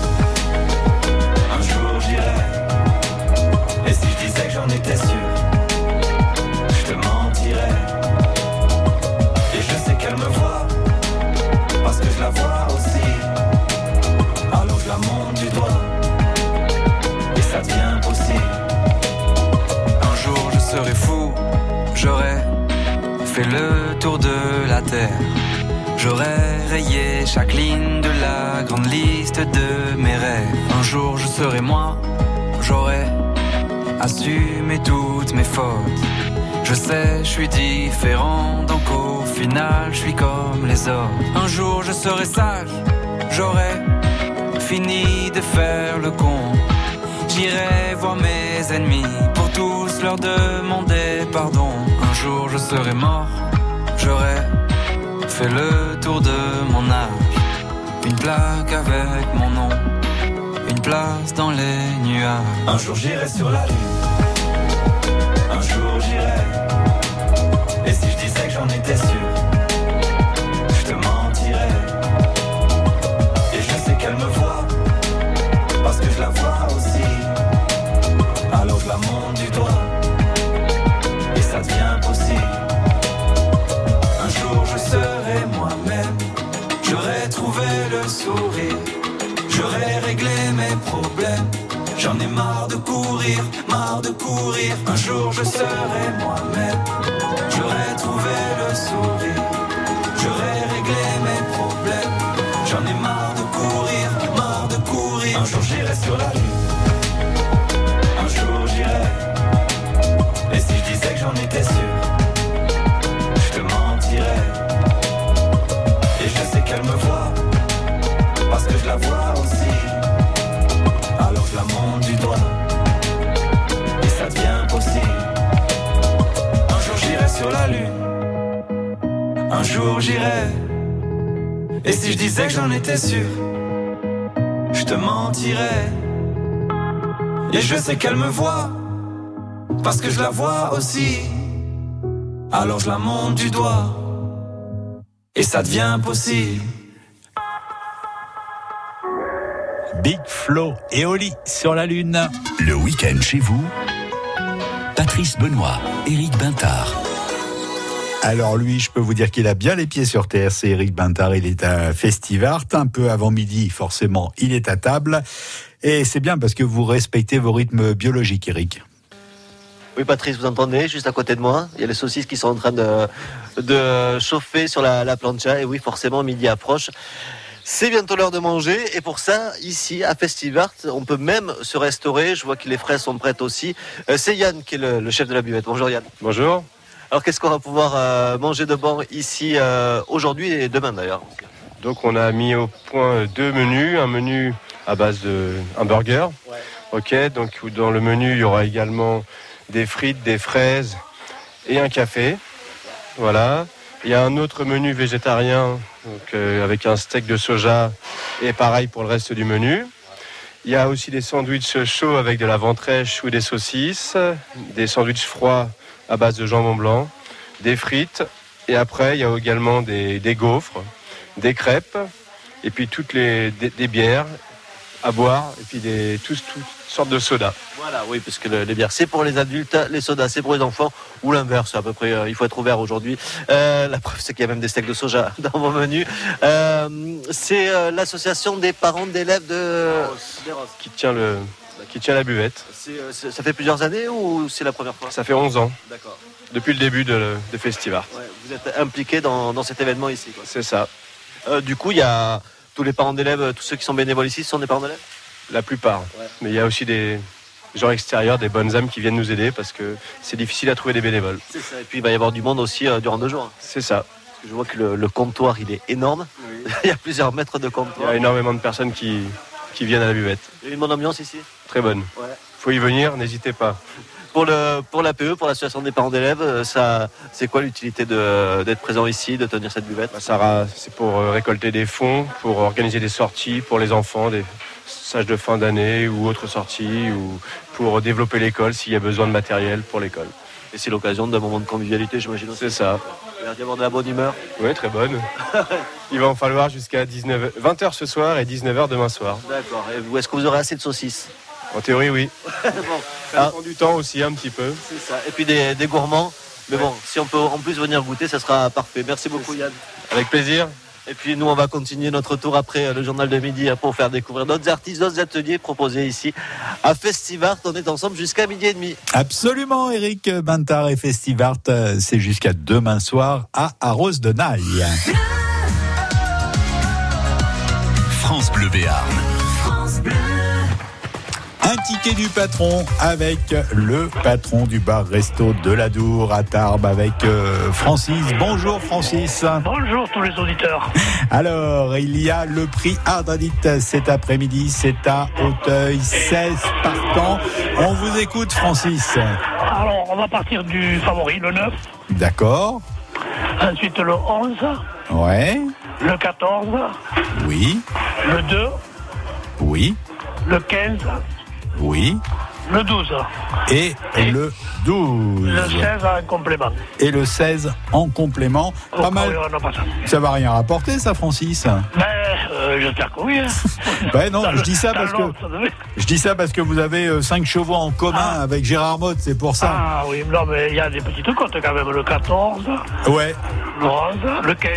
Alors je du doigt, et ça devient possible. Un jour je serai fou, j'aurai fait le tour de la terre. J'aurais rayé chaque ligne de la grande liste de mes rêves. Un jour je serai moi, j'aurais assumé toutes mes fautes. Je sais, je suis différent, au final je suis comme les autres. Un jour je serai sage, j'aurais fini de faire le con. J'irai voir mes ennemis pour tous leur demander pardon. Un jour je serai mort, j'aurai fait le tour de mon âge. Une plaque avec mon nom, une place dans les nuages. Un jour j'irai sur la lune, un jour j'irai. Et si je disais que j'en étais sûr, de courir, marre de courir. Un jour je serai moi-même, un jour j'irai. Et si je disais que j'en étais sûr, je te mentirais. Et je sais qu'elle me voit, parce que je la vois aussi. Alors je la monte du doigt, et ça devient possible. Big Flo et Oli sur la Lune. Le week-end chez vous, Patrice Benoît, Éric Bintard. Alors lui, je peux vous dire qu'il a bien les pieds sur terre. C'est Eric Bintard, il est à Festivart. Un peu avant midi, forcément, il est à table. Et c'est bien parce que vous respectez vos rythmes biologiques, Eric. Oui, Patrice, vous entendez Juste à côté de moi, il y a les saucisses qui sont en train de, de chauffer sur la, la plancha. Et oui, forcément, midi approche. C'est bientôt l'heure de manger. Et pour ça, ici, à Festivart, on peut même se restaurer. Je vois que les fraises sont prêtes aussi. Euh, C'est Yann qui est le, le chef de la buvette. Bonjour Yann. Bonjour. Alors, qu'est-ce qu'on va pouvoir euh, manger de bon ici euh, aujourd'hui et demain d'ailleurs Donc on a mis au point deux menus, un menu à base de un burger. Ok, donc dans le menu il y aura également des frites, des fraises et un café. Voilà. Il y a un autre menu végétarien donc, euh, avec un steak de soja et pareil pour le reste du menu. Il y a aussi des sandwichs chauds avec de la ventrèche ou des saucisses, des sandwichs froids à base de jambon blanc, des frites et après il y a également des, des gaufres, des crêpes et puis toutes les des, des bières à boire et puis des tous toutes sortes de sodas. Voilà, oui, parce que le- les bières, c'est pour les adultes, les sodas, c'est pour les enfants, ou l'inverse, à peu près. euh, il faut être ouvert aujourd'hui. Euh, la preuve, c'est qu'il y a même des steaks de soja dans vos menus. Euh, c'est l'association des parents d'élèves de. qui tient le qui tient la buvette. Euh, ça fait plusieurs années ou c'est la première fois? Ça fait 11 ans. D'accord. Depuis le début de, de Festivart. Ouais, vous êtes impliqué dans, dans cet événement ici. quoi. C'est ça. Euh, du coup, il y a tous les parents d'élèves, tous ceux qui sont bénévoles ici, sont des parents d'élèves? La plupart. Mais il y a aussi des gens extérieurs, des bonnes âmes qui viennent nous aider parce que c'est difficile à trouver des bénévoles. C'est ça. Et puis il va y avoir du monde aussi euh, durant deux jours. C'est ça. Parce que je vois que le, le comptoir, il est énorme. il y a plusieurs mètres de Il y comptoir. a énormément de personnes qui, qui viennent à la buvette. Il y a une bonne ambiance ici? Très bonne. Ouais. Faut y venir, n'hésitez pas. Pour le pour l'APE, pour l'association des parents d'élèves, euh, ça c'est quoi l'utilité d'être présent ici, de tenir cette buvette? Bah, ça ra- c'est pour euh, récolter des fonds, pour organiser des sorties pour les enfants, des vernissage de fin d'année ou autre sortie ou pour développer l'école s'il y a besoin de matériel pour l'école. Et c'est l'occasion d'un moment de convivialité, j'imagine aussi. C'est ça. Il va y avoir de la bonne humeur. Oui, très bonne. Il va en falloir jusqu'à 19 20h ce soir et 19h demain soir. D'accord. Et est-ce que vous aurez assez de saucisses? En théorie, oui. Bon. Ça dépend du temps aussi un petit peu. C'est ça. Et puis des, des gourmands. Mais bon, si on peut en plus venir goûter, ça sera parfait. Merci beaucoup Yann. Avec plaisir. Et puis nous, on va continuer notre tour après euh, le journal de midi hein, pour faire découvrir d'autres artistes, d'autres ateliers proposés ici à Festivart. On est ensemble jusqu'à midi et demi. Absolument, Eric Bintard et Festivart, euh, c'est jusqu'à demain soir à Arros de Naï. France Bleu Béarn. Ticket du patron avec le patron du bar resto de la Dour à Tarbes avec euh, Francis. Bonjour Francis. Bonjour tous les auditeurs. Alors, il y a le prix Ardadite cet après-midi, c'est à Auteuil, 16 partants. On vous écoute Francis. Alors, on va partir du favori, le 9. D'accord. Ensuite, le 11, Ouais. le 14, Oui. le 2, Oui. le 15, Oui. le 12. Et le 12. Le 16 en complément. Et le 16 en complément. Pas mal. pas ça. Ça va rien rapporter ça Francis Ben, euh, j'espère que oui. hein. Non, Dans je dis ça parce que devait. je dis ça parce que vous avez 5 chevaux en commun avec Gérard Motte, c'est pour ça. Ah oui, non, mais il y a des petites côtes quand même. Le 14, Ouais, le 11, le 15.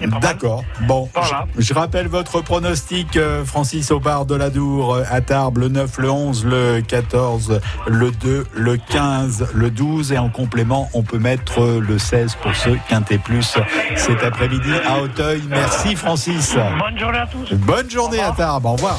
il est pas mal. d'accord. Bon, Voilà. je, je rappelle votre pronostic, euh, Francis au bar de la Dour euh, à Tarbes, le 9, le 11, le 14, le 2, le 15, le 12 et en complément, on peut mettre euh, le 16 pour ceux quintet plus cet après-midi à Auteuil. Merci Francis. Bonne journée à tous. Bonne journée à Tarbes, au revoir.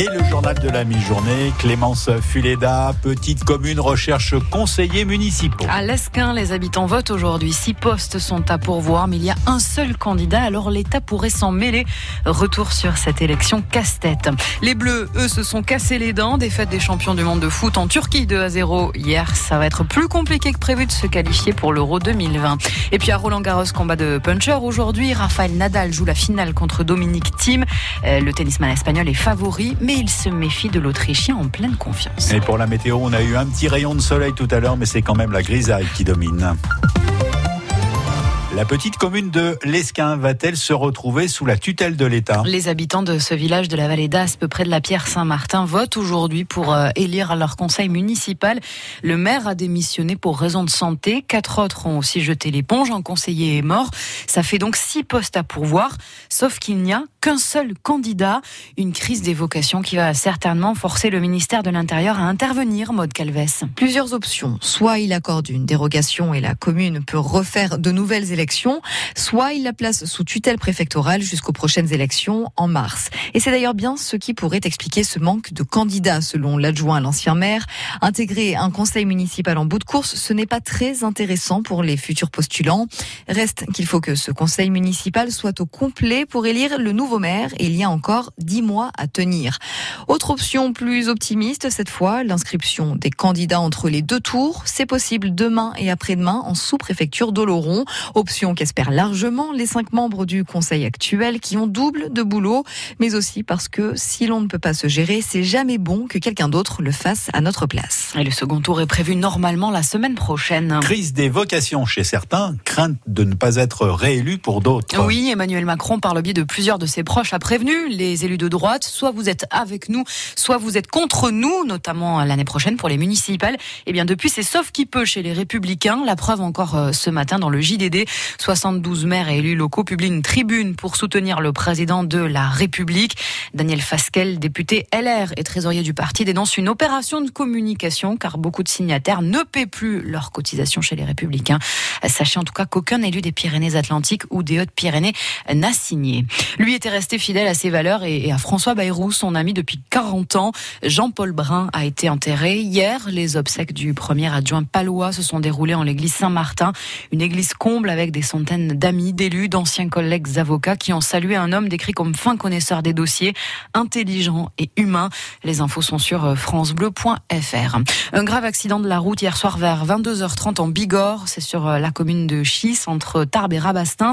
Et le journal de la mi-journée, Clémence Fuleda, petite commune recherche conseillers municipaux. À l'Esquin, les habitants votent aujourd'hui. Six postes sont à pourvoir, mais il y a un seul candidat, alors l'État pourrait s'en mêler. Retour sur cette élection casse-tête. Les Bleus, eux, se sont cassés les dents. Défaite des champions du monde de foot en Turquie 2 à 0 hier. Ça va être plus compliqué que prévu de se qualifier pour l'Euro 2020. Et puis à Roland-Garros, combat de puncher aujourd'hui. Rafael Nadal joue la finale contre Dominique Thiem. Euh, le tennisman espagnol est favori, il se méfie de l'Autrichien en pleine confiance. Et pour la météo, on a eu un petit rayon de soleil tout à l'heure, mais c'est quand même la grisaille qui domine. La petite commune de l'Esquin va-t-elle se retrouver sous la tutelle de l'État? Les habitants de ce village de la vallée d'Aspe, près de la Pierre Saint-Martin, votent aujourd'hui pour euh, élire leur conseil municipal. Le maire a démissionné pour raison de santé. Quatre autres ont aussi jeté l'éponge. Un conseiller est mort. Ça fait donc six postes à pourvoir, sauf qu'il n'y a qu'un seul candidat. Une crise des vocations qui va certainement forcer le ministère de l'Intérieur à intervenir, Maude Calves. Plusieurs options. Soit il accorde une dérogation et la commune peut refaire de nouvelles élections, soit il la place sous tutelle préfectorale jusqu'aux prochaines élections en mars. Et c'est d'ailleurs bien ce qui pourrait expliquer ce manque de candidats, selon l'adjoint à l'ancien maire. Intégrer un conseil municipal en bout de course, ce n'est pas très intéressant pour les futurs postulants. Reste qu'il faut que ce conseil municipal soit au complet pour élire le nouveau maire et il y a encore dix mois à tenir. Autre option plus optimiste cette fois, l'inscription des candidats entre les deux tours. C'est possible demain et après-demain en sous-préfecture d'Oloron. Option qu'espèrent largement les cinq membres du conseil actuel qui ont double de boulot, mais aussi parce que si l'on ne peut pas se gérer, c'est jamais bon que quelqu'un d'autre le fasse à notre place. Et le second tour est prévu normalement la semaine prochaine. Crise des vocations chez certains, crainte de ne pas être réélu pour d'autres. Oui, Emmanuel Macron, par le biais de plusieurs de ses proches, a prévenu les élus de droite, soit vous êtes avec nous, soit vous êtes contre nous, notamment l'année prochaine pour les municipales. Eh bien, depuis, c'est sauf qui peut chez les républicains. La preuve encore euh, ce matin dans le JDD. 72 maires et élus locaux publient une tribune pour soutenir le président de la République. Daniel Fasquelle, député LR et trésorier du parti, dénonce une opération de communication car beaucoup de signataires ne paient plus leurs cotisations chez les Républicains. Sachez en tout cas qu'aucun élu des Pyrénées-Atlantiques ou des Hautes-Pyrénées n'a signé. Lui était resté fidèle à ses valeurs et à François Bayrou, son ami depuis 40 ans. Jean-Paul Brun a été enterré. Hier, les obsèques du premier adjoint palois se sont déroulées en l'église Saint-Martin, une église comble avec des centaines d'amis, d'élus, d'anciens collègues avocats qui ont salué un homme décrit comme fin connaisseur des dossiers, intelligent et humain. Les infos sont sur francebleu.fr. Un grave accident de la route hier soir vers 22h30 en Bigorre, c'est sur la commune de Chis, entre Tarbes et Rabastins.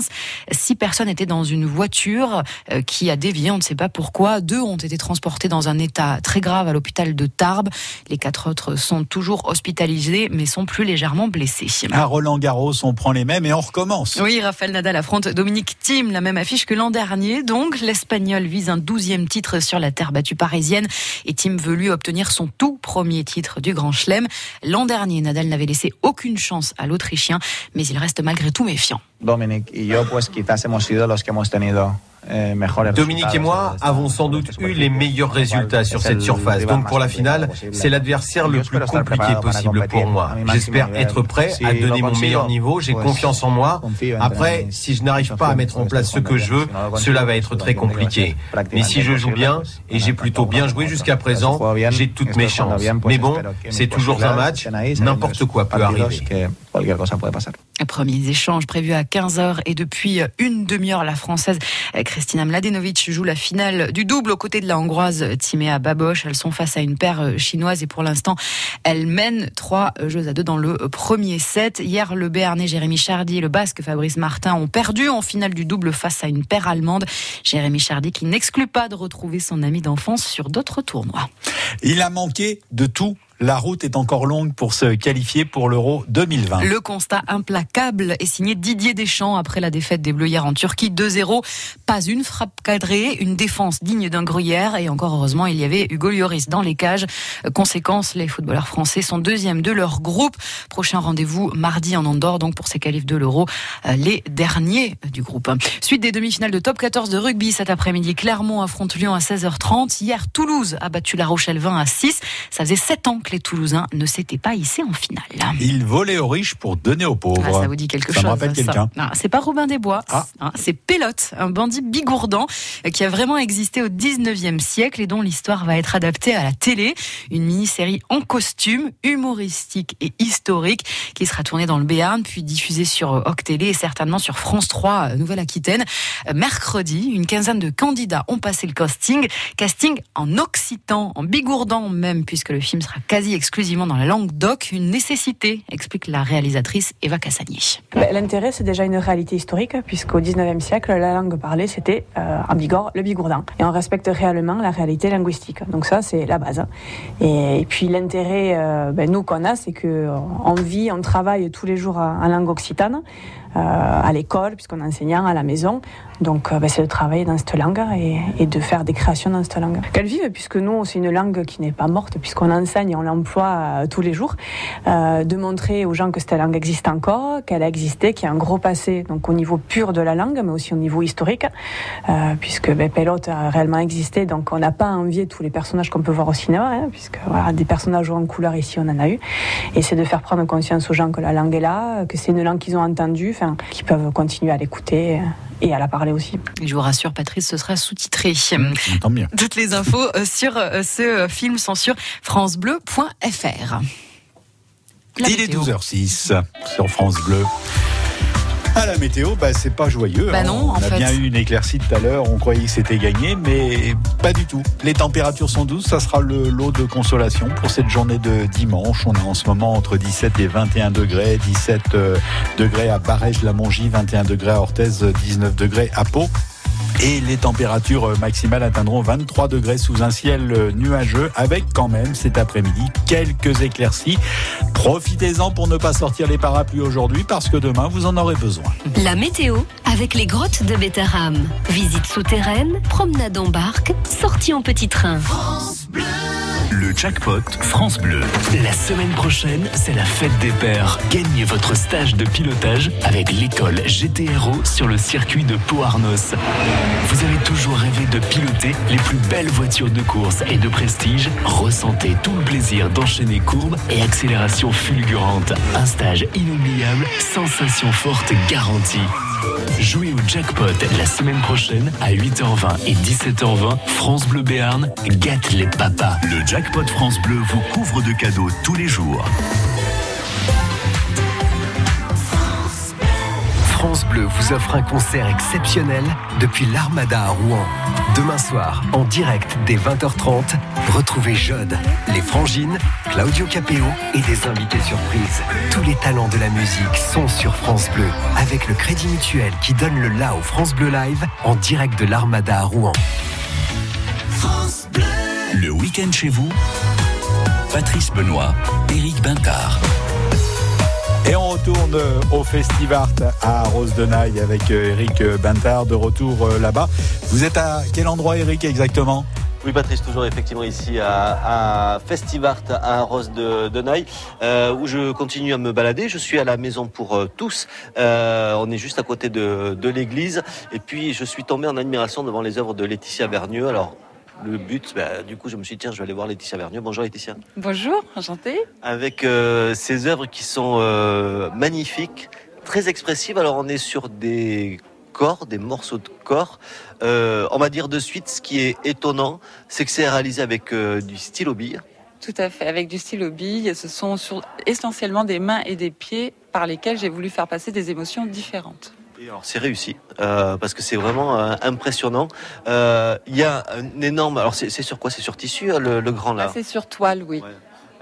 Six personnes étaient dans une voiture euh, qui a dévié, on ne sait pas pourquoi. Deux ont été transportés dans un état très grave à l'hôpital de Tarbes. Les quatre autres sont toujours hospitalisés, mais sont plus légèrement blessés. À Roland Garros, on prend les mêmes et on recommence. Oui, Raphaël Nadal affronte Dominique Thiem, la même affiche que l'an dernier. Donc, l'Espagnol vise un douzième titre sur la terre battue parisienne et Thiem veut lui obtenir son tout premier titre du Grand Chelem. L'an dernier, Nadal n'avait laissé aucune chance à l'Autrichien, mais il reste malgré tout méfiant. Dominic y yo pues quizás hemos sido mejores Dominique et moi avons sans doute eu les meilleurs résultats sur cette surface. Donc pour la finale, c'est l'adversaire le plus compliqué possible pour moi. J'espère être prêt à donner mon meilleur niveau. J'ai confiance en moi. Après, si je n'arrive pas à mettre en place ce que je veux, cela va être très compliqué. Mais si je joue bien, et j'ai plutôt bien joué jusqu'à présent, j'ai toutes mes chances. Mais bon, c'est toujours un match. N'importe quoi peut arriver. Premiers échanges prévus à 15h et depuis une demi-heure, la française Christina Mladenovic joue la finale du double aux côtés de la hongroise Timéa Baboche. Elles sont face à une paire chinoise et pour l'instant, elles mènent trois jeux à deux dans le premier set. Hier, le Béarnais Jérémy Chardy et le Basque Fabrice Martin ont perdu en finale du double face à une paire allemande. Jérémy Chardy qui n'exclut pas de retrouver son ami d'enfance sur d'autres tournois. Il a manqué de tout la route est encore longue pour se qualifier pour l'Euro 2020. Le constat implacable est signé Didier Deschamps après la défaite des Bleus hier en Turquie 2-0. Pas une frappe cadrée, une défense digne d'un gruyère et encore heureusement il y avait Hugo Lloris dans les cages. Conséquence, les footballeurs français sont deuxièmes de leur groupe. Prochain rendez-vous mardi en Andorre donc pour ces qualifs de l'Euro, les derniers du groupe. Suite des demi-finales de top 14 de rugby cet après-midi, Clermont affronte Lyon à 16h30. Hier, Toulouse a battu La Rochelle 20 à 6. Ça faisait 7 ans les Toulousains ne s'étaient pas hissés en finale. Ils volaient aux riches pour donner aux pauvres. Ah, ça vous dit quelque ça chose me rappelle quelqu'un. C'est pas Robin des Bois, ah. hein, c'est Pélote, un bandit bigourdant qui a vraiment existé au 19e siècle et dont l'histoire va être adaptée à la télé. Une mini-série en costume, humoristique et historique qui sera tournée dans le Béarn puis diffusée sur Oc Télé et certainement sur France 3 Nouvelle-Aquitaine. Mercredi, une quinzaine de candidats ont passé le casting. Casting en occitan, en bigourdant même puisque le film sera quasi exclusivement dans la langue doc, une nécessité, explique la réalisatrice Eva Cassagnier. L'intérêt, c'est déjà une réalité historique, puisqu'au 19e siècle, la langue parlée, c'était euh, en Bigorre le bigourdin. Et on respecte réellement la réalité linguistique. Donc ça, c'est la base. Et, puis l'intérêt, euh, ben, nous, qu'on a, c'est qu'on vit, on travaille tous les jours en langue occitane. Euh, à l'école, puisqu'on est enseignant, à la maison. Donc, euh, ben, c'est de travailler dans cette langue et, de faire des créations dans cette langue. Qu'elle vive, puisque nous, c'est une langue qui n'est pas morte, puisqu'on enseigne on l'emploie euh, tous les jours. Euh, de montrer aux gens que cette langue existe encore, qu'elle a existé, qu'il y a un gros passé, donc au niveau pur de la langue, mais aussi au niveau historique, puisque Pelote a réellement existé. Donc, on n'a pas envié tous les personnages qu'on peut voir au cinéma, hein, puisque des personnages en couleur ici, on en a eu. Et c'est de faire prendre conscience aux gens que la langue est là, que c'est une langue qu'ils ont entendue, enfin, qui peuvent continuer à l'écouter et à la parler aussi. Je vous rassure, Patrice, ce sera sous-titré. Mmh, tant mieux. Toutes les infos sur ce film sont sur francebleu.fr. Il est 12h06 sur France Bleu. À la météo, bah, c'est pas joyeux. Bah non, on a fait. bien eu une éclaircie tout à l'heure, on croyait que c'était gagné, mais pas du tout. Les températures sont douces, ça sera le lot de consolation pour cette journée de dimanche. On est en ce moment entre 17 et 21 degrés, 17 degrés à Barège-la-Mongie, 21 degrés à Orthez, 19 degrés à Pau. Et les températures maximales atteindront 23 degrés sous un ciel nuageux avec quand même cet après-midi quelques éclaircies. Profitez-en pour ne pas sortir les parapluies aujourd'hui parce que demain vous en aurez besoin. La météo avec les grottes de Bétarame. Visite souterraine, promenade en barque, sortie en petit train. Le jackpot France Bleu. La semaine prochaine, c'est la fête des pères. Gagnez votre stage de pilotage avec l'école GTRO sur le circuit de Pau-Arnos. Vous avez toujours rêvé de piloter les plus belles voitures de course et de prestige Ressentez tout le plaisir d'enchaîner courbes et accélération fulgurante. Un stage inoubliable, sensation forte garantie. Jouez au jackpot la semaine prochaine à 8h20 et 17h20. France Bleu Béarn gâte les papas. Le jackpot France Bleu vous couvre de cadeaux tous les jours. France Bleu vous offre un concert exceptionnel depuis l'Armada à Rouen. Demain soir, en direct dès 20h30, retrouvez Jode, les Frangines, Claudio Capéo et des invités surprises. Tous les talents de la musique sont sur France Bleu, avec le Crédit Mutuel qui donne le la au France Bleu Live en direct de l'Armada à Rouen. Le week-end chez vous, Patrice Benoît, Éric Bintard. Et on retourne au Festivart à Rose de avec euh, Eric Bintard de retour euh, là-bas. Vous êtes à quel endroit Eric exactement? Oui, Patrice, toujours effectivement ici à, Festivart à Rose de, de euh, où je continue à me balader. Je suis à la maison pour euh, tous. Euh, on est juste à côté de, de l'église. Et puis, je suis tombé en admiration devant les œuvres de Laetitia Vergneux. Alors, le but, bah, du coup, je me suis dit, tiens, je vais aller voir Laetitia Vergneux. Bonjour Laetitia. Bonjour, enchantée. Avec euh, ces œuvres qui sont euh, magnifiques, très expressives. Alors, on est sur des corps, des morceaux de corps. Euh, on va dire de suite, ce qui est étonnant, c'est que c'est réalisé avec du stylo bille. Tout à fait, avec du stylo bille. Ce sont sur- essentiellement des mains et des pieds par lesquels j'ai voulu faire passer des émotions différentes. Et alors c'est réussi euh, parce que c'est vraiment euh, impressionnant. Euh, Il y a un énorme. Alors c'est sur quoi? C'est sur tissu euh, le, le grand là? Là, c'est sur toile, oui.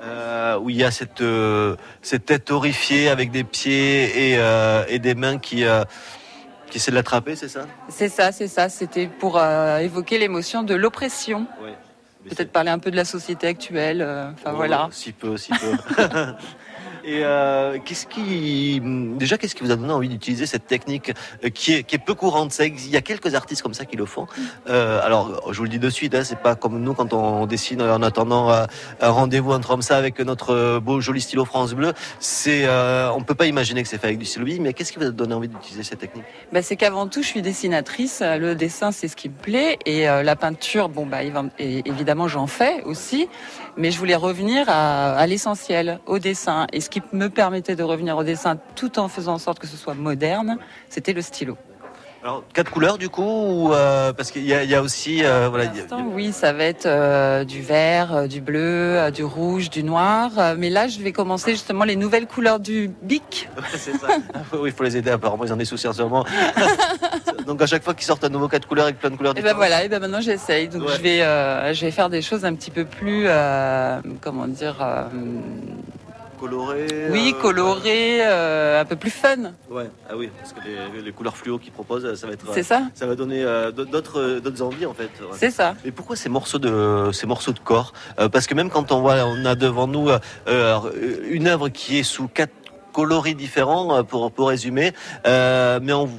Euh, où il y a cette euh, cette tête horrifiée avec des pieds et, euh, et des mains qui qui essaient de l'attraper, c'est ça? C'est ça, c'est ça. C'était pour évoquer l'émotion de l'oppression. Peut-être parler un peu de la société actuelle. Enfin voilà. Si peu, si peu. Et euh, qu'est-ce qui déjà qu'est-ce qui vous a donné envie d'utiliser cette technique euh, qui est, qui peu courante? Ça Il y a quelques artistes comme ça qui le font. Euh, alors je vous le dis de suite, hein, c'est pas comme nous quand on dessine en attendant un rendez-vous entre comme ça avec notre beau joli stylo France Bleu. C'est euh, on peut pas imaginer que c'est fait avec du stylo mais qu'est-ce qui vous a donné envie d'utiliser cette technique? Bah, c'est qu'avant tout, je suis dessinatrice. Le dessin, c'est ce qui me plaît. Et la peinture, bon, bah, évidemment, j'en fais aussi. Mais je voulais revenir à, l'essentiel, au dessin. Et ce qui me permettait de revenir au dessin tout en faisant en sorte que ce soit moderne, c'était le stylo. Alors quatre couleurs du coup ou euh, parce qu'il y a, il y a aussi euh, voilà. a- Oui, ça va être euh, du vert, du bleu, du rouge, du noir. Mais là, je vais commencer justement les nouvelles couleurs du bic. c'est ça. oui, il faut les aider. Apparemment, ils en ont des soucis en ce moment. Donc à chaque fois qu'ils sortent un nouveau quatre couleurs avec plein de couleurs Et ben différentes. voilà, et ben maintenant j'essaye. Donc Ouais. je vais, je vais faire des choses un petit peu plus, comment dire, Coloré. oui, euh, coloré, euh, un peu plus fun. Ouais, ah oui, parce que les, les couleurs fluo qu'ils proposent, ça va être. C'est ça. Ça va donner euh, d'autres d'autres envies en fait. C'est ça. Et pourquoi ces morceaux de ces morceaux de corps? Parce que même quand on voit, on a devant nous une œuvre qui est sous quatre coloris différents, pour pour résumer, mais on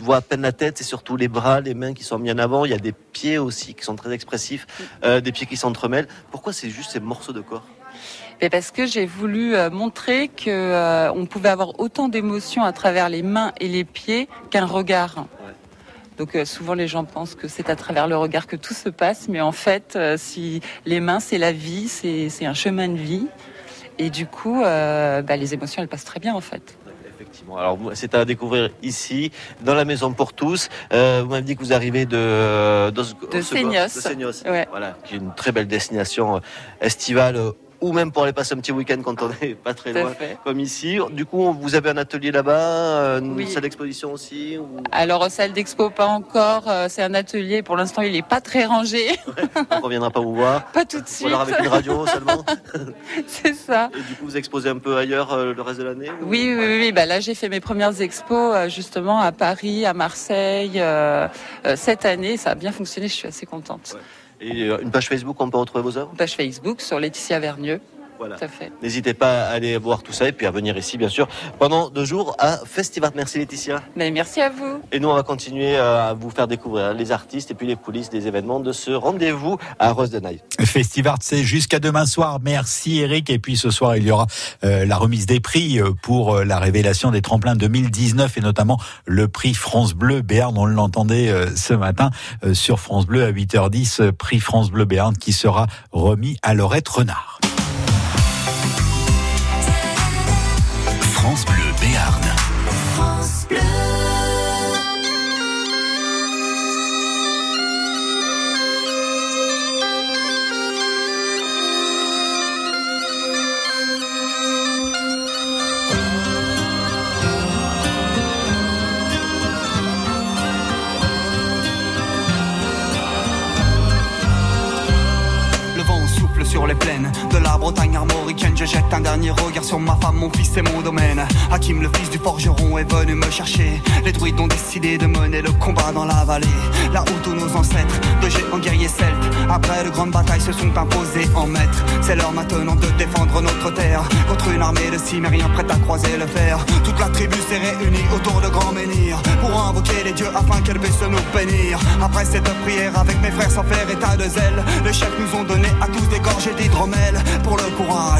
voit à peine la tête, c'est surtout les bras, les mains qui sont mis en avant. Il y a des pieds aussi qui sont très expressifs, euh, des pieds qui s'entremêlent. Pourquoi c'est juste ces morceaux de corps? Mais parce que j'ai voulu euh, montrer que euh, on pouvait avoir autant d'émotions à travers les mains et les pieds qu'un regard. Donc euh, souvent les gens pensent que c'est à travers le regard que tout se passe, mais en fait, euh, si les mains c'est la vie, c'est c'est un chemin de vie, et du coup, bah, les émotions elles passent très bien en fait. Effectivement. Alors, c'est à découvrir ici, dans la maison pour tous. Euh, vous m'avez dit que vous arrivez de De Seignos. de Seignos. Ouais. Voilà, qui est une très belle destination estivale. Euh, ou même pour aller passer un petit week-end quand on n'est pas très loin, fait. comme ici. Du coup, vous avez un atelier là-bas, euh, une Oui. salle d'exposition aussi ou... Alors salle d'expo pas encore, euh, c'est un atelier. Pour l'instant, il est pas très rangé. On ne reviendra pas vous voir. Pas tout de Ou alors suite. avec une radio seulement. c'est ça. Et du coup, vous exposez un peu ailleurs euh, le reste de l'année ou- Oui, oui, oui. Bah, là, j'ai fait mes premières expos euh, justement à Paris, à Marseille euh, euh, cette année. Ça a bien fonctionné. Je suis assez contente. Et euh, une page Facebook, on peut retrouver vos œuvres? Page Facebook sur Laetitia Vergneux. Voilà. Tout à fait. N'hésitez pas à aller voir tout ça et puis à venir ici, bien sûr, pendant deux jours à Festival. Merci Laetitia. Mais merci à vous. Et nous, on va continuer à vous faire découvrir les artistes et puis les coulisses des événements de ce rendez-vous à Rosdenay. Festivart, c'est jusqu'à demain soir. Merci Eric. Et puis ce soir, il y aura euh, la remise des prix euh, pour euh, la révélation des tremplins 2019 et notamment le prix France Bleu Béarn. On l'entendait euh, ce matin sur France Bleu à 8h10, euh, prix France Bleu Béarn qui sera remis à Laurette Renard. France Bleu Béarn. France Bleu. Le vent souffle sur les plaines de la Bretagne Je jette un dernier regard sur ma femme, mon fils et mon domaine. Hakim, le fils du forgeron, est venu me chercher. Les druides ont décidé de mener le combat dans la vallée. Là où tous nos ancêtres, de géants guerriers celtes, après de grandes batailles, se sont imposés en maîtres. C'est l'heure maintenant de défendre notre terre contre une armée de cimériens prête à croiser le fer. Toute la tribu s'est réunie autour de grands menhirs pour invoquer les dieux afin qu'elle puisse nous bénir. Après cette prière avec mes frères sans faire état de zèle, les chefs nous ont donné à tous des gorgées d'hydromel pour le courage,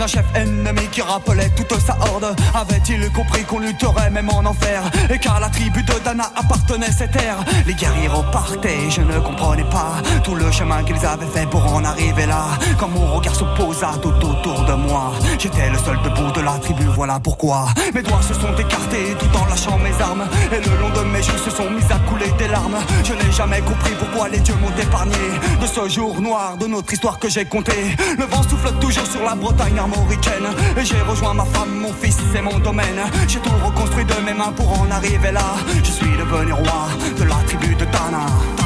D'un chef ennemi qui rappelait toute sa Avait-il compris qu'on lutterait même en enfer? Et qu'à la tribu de Dana appartenait cette terre Les guerriers repartaient, je ne comprenais pas tout le chemin qu'ils avaient fait pour en arriver là. Quand mon regard se posa tout autour de moi, j'étais le seul debout de la tribu, voilà pourquoi. Mes doigts se sont écartés tout en lâchant mes armes et le long de mes joues se sont mis à couler des larmes. Je n'ai jamais compris pourquoi les dieux m'ont épargné de ce jour noir de notre histoire que j'ai compté. Le vent souffle toujours sur la Bretagne armoricaine et j'ai rejoint ma femme, mon et mon domaine. J'ai tout reconstruit de mes mains pour en arriver là. Je suis devenu roi de la tribu de Tana.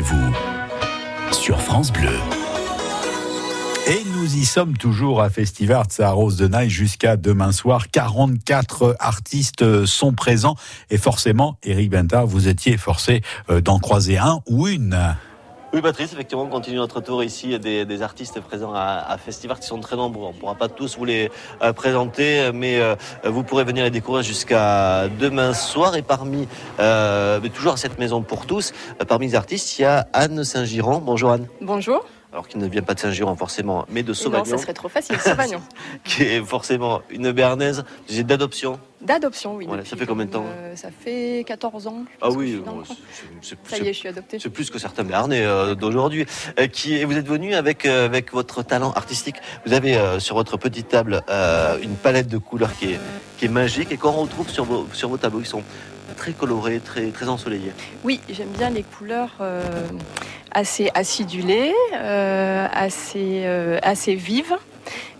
Vous, sur France Bleu. Et nous y sommes toujours à Festivart à Rose de Naï jusqu'à demain soir. 44 artistes sont présents et forcément, Eric Bentard, vous étiez forcé euh, d'en croiser un ou une. Oui, Patrice, effectivement, on continue notre tour ici des, des artistes présents à, à Festival qui sont très nombreux. On ne pourra pas tous vous les euh, présenter, mais euh, vous pourrez venir les découvrir jusqu'à demain soir. Et parmi, euh, mais toujours à cette maison pour tous, euh, parmi les artistes, il y a Anne Saint-Giron. Bonjour Anne. Bonjour. Alors qui ne vient pas de Saint-Giron forcément, mais de Non, Sauvagnon, ça serait trop facile. Sauvagnon. qui est forcément une Béarnaise j'ai d'adoption. D'adoption, oui. Voilà, ça fait combien de temps euh, Ça fait 14 ans. Ah oui, bon, c'est- c'est- Ça y est, je suis adoptée. C'est plus que certains Béarnais euh, d'aujourd'hui. Euh, qui, vous êtes venu avec, avec votre talent artistique. Vous avez sur votre petite table une palette de couleurs qui est, qui est magique et qu'on retrouve sur vos, sur vos tableaux qui sont très colorés, très, très ensoleillés. Oui, j'aime bien les couleurs euh, assez acidulées, euh, euh, assez vives.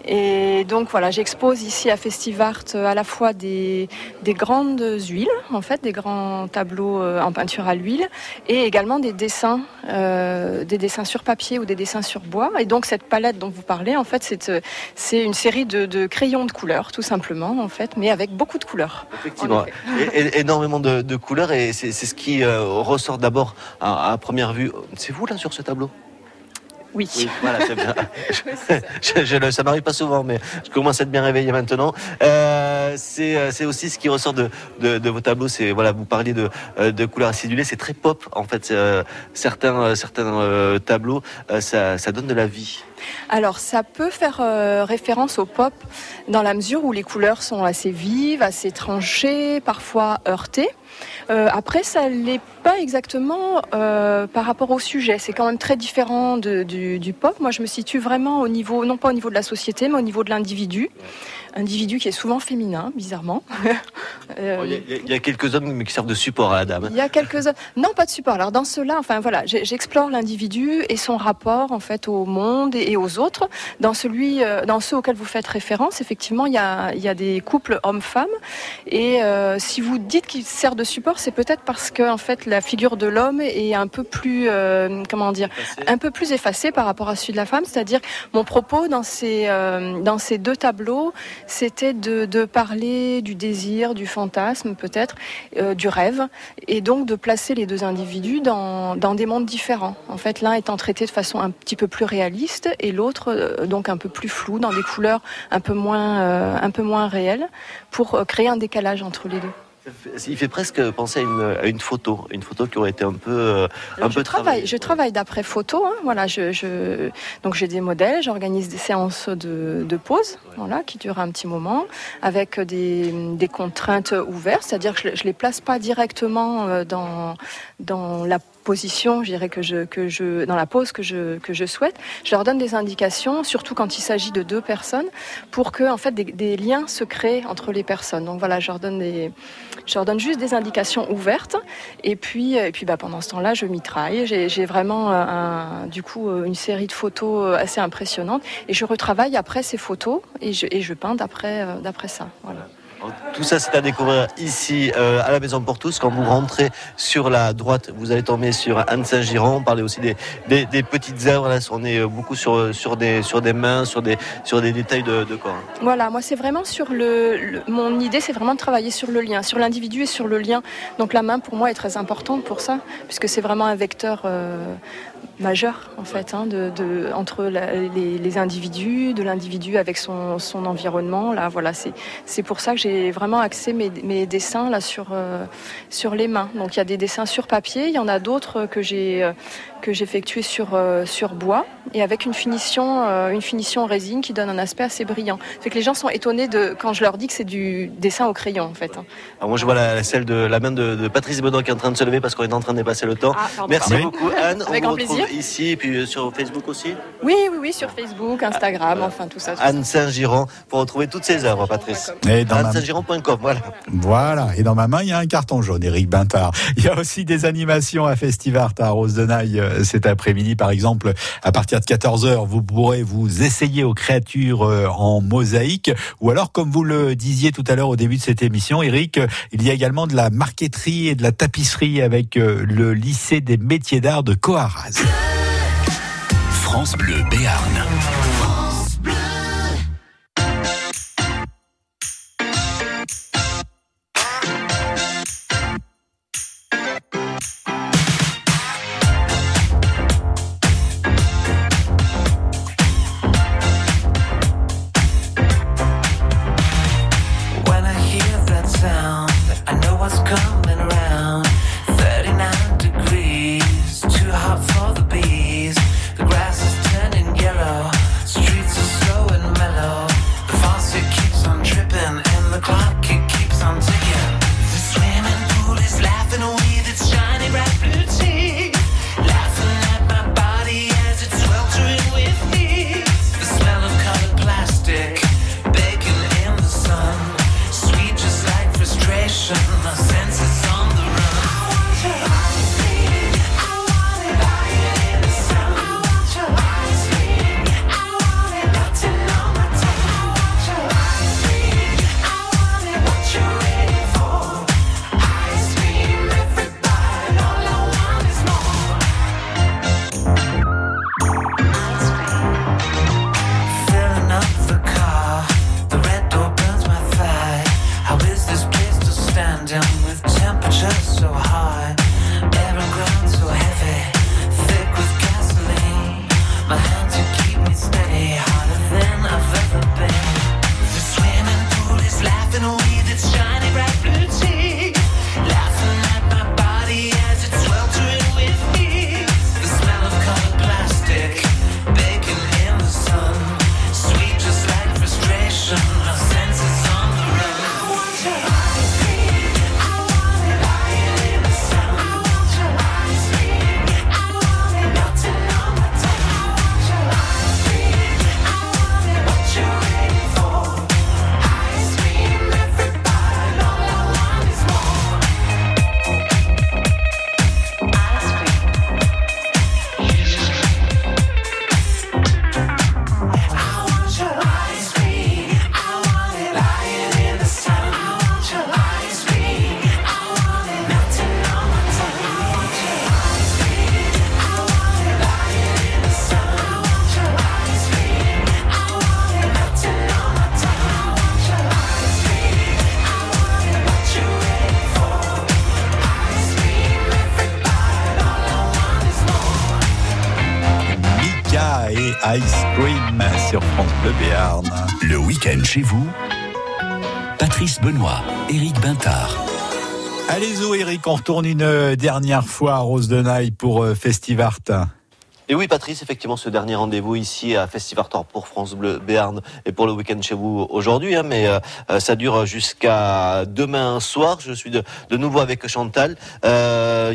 Et donc voilà, j'expose ici à Festivart euh, à la fois des, des grandes huiles, en fait, des grands tableaux euh, en peinture à l'huile, et également des dessins, euh, des dessins sur papier ou des dessins sur bois. Et donc cette palette dont vous parlez, en fait, c'est c'est une série de, de crayons de couleurs, tout simplement, en fait, mais avec beaucoup de couleurs. Effectivement, énormément de, de couleurs et c'est c'est ce qui euh, ressort d'abord à, à première vue. C'est vous là sur ce tableau? Oui. voilà, c'est bien. Je- je ça m'arrive pas souvent, mais je commence à être bien réveillé maintenant. Euh, c'est euh, c'est aussi ce qui ressort de, de, de vos tableaux. C'est voilà, vous parliez de, euh, de couleurs acidulées, c'est très pop en fait. Euh, certains certains euh, tableaux, ça, ça donne de la vie. Alors, ça peut faire euh, référence au pop dans la mesure où les couleurs sont assez vives, assez tranchées, parfois heurtées. Euh, après, ça l'est pas exactement euh, par rapport au sujet. C'est quand même très différent du pop. Moi, je me situe vraiment au niveau, non pas au niveau de la société, mais au niveau de l'individu. Individu qui est souvent féminin, bizarrement. Euh, Il y, a- il y a quelques hommes qui servent de support à la dame. il y a quelques non pas de support. Alors dans cela, enfin voilà, j'explore l'individu et son rapport en fait au monde et aux autres. Dans celui, euh, dans ceux auxquels vous faites référence, effectivement, il y a, il y a des couples hommes-femmes. Et euh, si vous dites qu'il sert de support, c'est peut-être parce que en fait la figure de l'homme est un peu plus, euh, comment dire, un peu plus effacée par rapport à celui de la femme. C'est-à-dire mon propos dans ces dans ces deux tableaux, c'était de, parler du désir, du fantasme peut-être, euh, du rêve, et donc de placer les deux individus dans, des mondes différents. En fait, l'un étant traité de façon un petit peu plus réaliste et l'autre euh, donc un peu plus flou, dans des couleurs un peu moins, euh, réelles, pour créer un décalage entre les deux. Il fait presque penser à une, à une photo, une photo qui aurait été un peu euh, un je peu travaille, je travaille d'après photo. hein, voilà, je, je- donc j'ai des modèles, j'organise des séances de, de pause, voilà, qui durent un petit moment, avec des, des contraintes ouvertes, c'est-à-dire que je, je les place pas directement euh, dans dans la position, je dirais que je que je dans la pose que je que je souhaite. Je leur donne des indications, surtout quand il s'agit de deux personnes, pour que en fait des, liens se créent entre les personnes. Donc voilà, je leur donne des je leur donne juste des indications ouvertes et puis, et puis bah, pendant ce temps-là, je mitraille. J'ai vraiment euh, du coup euh, une série de photos euh, assez impressionnantes et je retravaille après ces photos et je, et je peins d'après d'après ça. Voilà. Tout ça, c'est à découvrir ici euh, à la Maison pour tous. Quand vous rentrez sur la droite, vous allez tomber sur Anne Saint-Giron. On parlait aussi des, petites œuvres. Là, on est beaucoup sur, sur, des, sur des mains, sur des, sur des détails de, corps. Voilà, moi c'est vraiment sur le, le- mon idée, c'est vraiment de travailler sur le lien, sur l'individu et sur le lien. Donc la main pour moi est très importante pour ça, puisque c'est vraiment un vecteur euh, majeur en fait, hein, entre les, individus, de l'individu avec son, environnement. Là, voilà, c'est pour ça que j'ai vraiment axé mes, mes dessins là sur euh, sur les mains. Donc il y a des dessins sur papier, il y en a d'autres que j'ai euh, que j'effectuais sur euh, sur bois et avec une finition euh, une finition résine qui donne un aspect assez brillant. Fait que les gens sont étonnés de quand je leur dis que c'est du dessin au crayon en fait. hein. Alors moi, je vois la, celle de la main de, de Patrice Bedon qui est en train de se lever parce qu'on est en train de dépasser le temps. Ah. Merci Ah oui. beaucoup, Anne. Avec On grand vous retrouve ici et puis euh, sur Facebook aussi Oui, oui, oui, sur Facebook, Instagram, enfin tout ça. tout. Anne Saint-Giron pour retrouver toutes ses œuvres, Patrice. Et dans ma- AnneSaint-Giron.com, voilà. Voilà, et dans ma main, il y a un carton jaune, Eric Bintard. Il y a aussi des animations à Festivart à Rose de euh, cet après-midi. Par exemple, à partir de 14h, vous pourrez vous essayer aux créatures euh, en mosaïque. Ou alors, comme vous le disiez tout à l'heure au début de cette émission, Eric, il y a également de la marqueterie et de la tapisserie avec euh, le lycée des métiers d'art de Coaraz. France Bleu Béarn. Chez vous, Patrice Benoît, Éric Bintard. Allez où Eric, on retourne une dernière fois à Rose de Naï pour euh, Festivart. Et oui, Patrice, effectivement, ce dernier rendez-vous ici à Festival Tor pour France Bleu Béarn et pour le week-end chez vous aujourd'hui, hein, mais euh, euh, ça dure jusqu'à demain soir. Je suis de, de nouveau avec Chantal. Euh,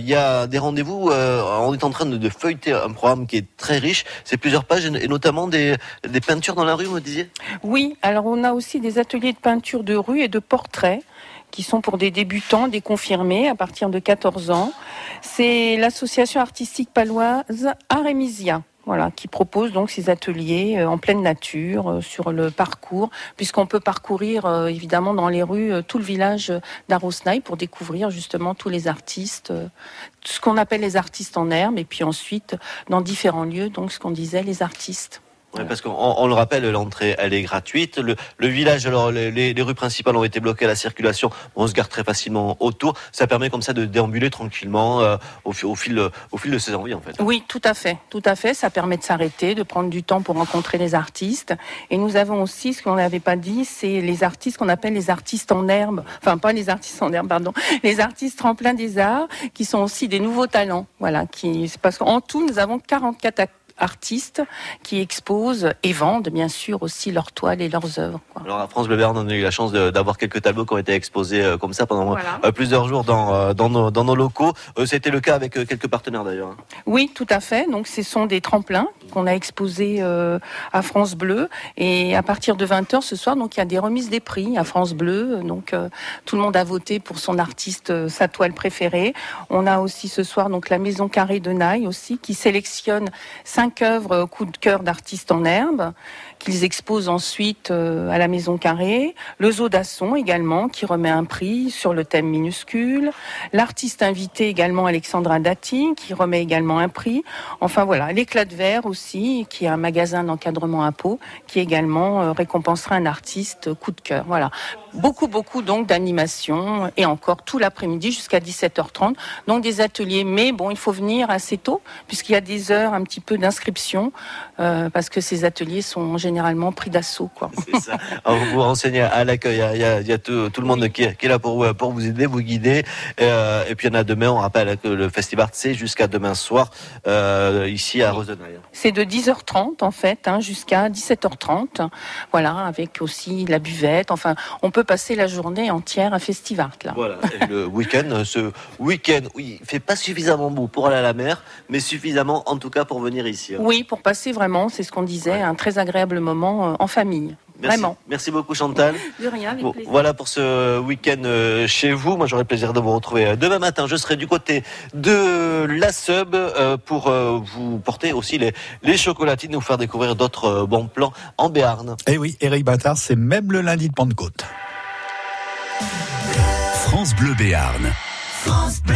Il y a des rendez-vous. euh, on est en train de, feuilleter un programme qui est très riche. C'est plusieurs pages et notamment des, peintures dans la rue, vous me disiez? Oui, alors on a aussi des ateliers de peinture de rue et de portraits qui sont pour des débutants, des confirmés à partir de 14 ans. C'est l'association artistique paloise Arémisia. Voilà, qui propose donc ces ateliers euh, en pleine nature euh, sur le parcours, puisqu'on peut parcourir euh, évidemment dans les rues tout le village d'Arosnaï pour découvrir justement tous les artistes, ce qu'on appelle les artistes en herbe, et puis ensuite dans différents lieux, donc ce qu'on disait les artistes. Parce qu'on on le rappelle, l'entrée elle est gratuite. Le, village, alors les, rues principales ont été bloquées à la circulation. On se garde très facilement autour. Ça permet comme ça de déambuler tranquillement euh, au, fi- au fil de ses envies en fait. Oui, tout à fait, tout à fait. Ça permet de s'arrêter, de prendre du temps pour rencontrer les artistes. Et nous avons aussi, ce qu'on n'avait pas dit, c'est les artistes qu'on appelle les artistes en herbe. Enfin, pas les artistes en herbe, pardon. Les artistes tremplins des arts, qui sont aussi des nouveaux talents. Voilà, qui, parce qu'en tout, nous avons 44 ac- artistes qui exposent et vendent bien sûr aussi leurs toiles et leurs œuvres. quoi. Alors à France Bleu on a eu la chance d'avoir quelques tableaux qui ont été exposés euh, comme ça pendant Voilà. euh, plusieurs jours dans, euh, dans, nos, dans nos locaux. Euh, C'était le cas avec euh, quelques partenaires d'ailleurs. hein. Oui, tout à fait. Donc, ce sont des tremplins qu'on a exposés euh, à France Bleu. Et à partir de 20h ce soir, donc il y a des remises des prix à France Bleu. Donc, euh, tout le monde a voté pour son artiste, euh, sa toile préférée. On a aussi ce soir donc la Maison Carrée de Naï aussi, qui sélectionne cinq œuvres euh, coup de cœur d'artistes en herbe qu'ils exposent ensuite euh, à la Maison Carrée. Le Zoo d'Asson également, qui remet un prix sur le thème minuscule. L'artiste invité également, Alexandra Dati, qui remet également un prix. Enfin voilà, l'éclat de verre aussi, qui est un magasin d'encadrement à Pau, qui également euh, récompensera un artiste coup de cœur. Voilà. Beaucoup, beaucoup donc d'animation et encore tout l'après-midi jusqu'à 17h30. Donc des ateliers, mais bon, il faut venir assez tôt puisqu'il y a des heures un petit peu d'inscription euh, parce que ces ateliers sont généralement pris d'assaut. Quoi. C'est ça. Alors, vous vous renseignez à l'accueil. Il y a, il y a- tout, tout le monde qui est, là pour vous, pour vous aider, vous guider. Euh, et puis il y en a demain. On rappelle que le festival c'est jusqu'à demain soir euh, ici à Rosenheim. C'est de 10h30 en fait hein, jusqu'à 17h30. Voilà, avec aussi la buvette. Enfin, on peut passer la journée entière à Festivart là. Voilà. Et le week-end, ce week-end, oui, il fait pas suffisamment beau pour aller à la mer, mais suffisamment en tout cas pour venir ici. hein. Oui, pour passer vraiment, c'est ce qu'on disait, un très agréable moment euh, en famille. Merci. Vraiment. Merci beaucoup Chantal. De rien, avec Bon, plaisir. voilà pour ce week-end euh, chez vous. Moi, j'aurai le plaisir de vous retrouver euh, demain matin. Je serai du côté de la sub pour vous porter aussi les, les chocolatines, vous faire découvrir d'autres bons plans en Béarn. Et Eh oui, Eric Bâtard, c'est même le lundi de Pentecôte. France Bleu Béarn. France Bleu.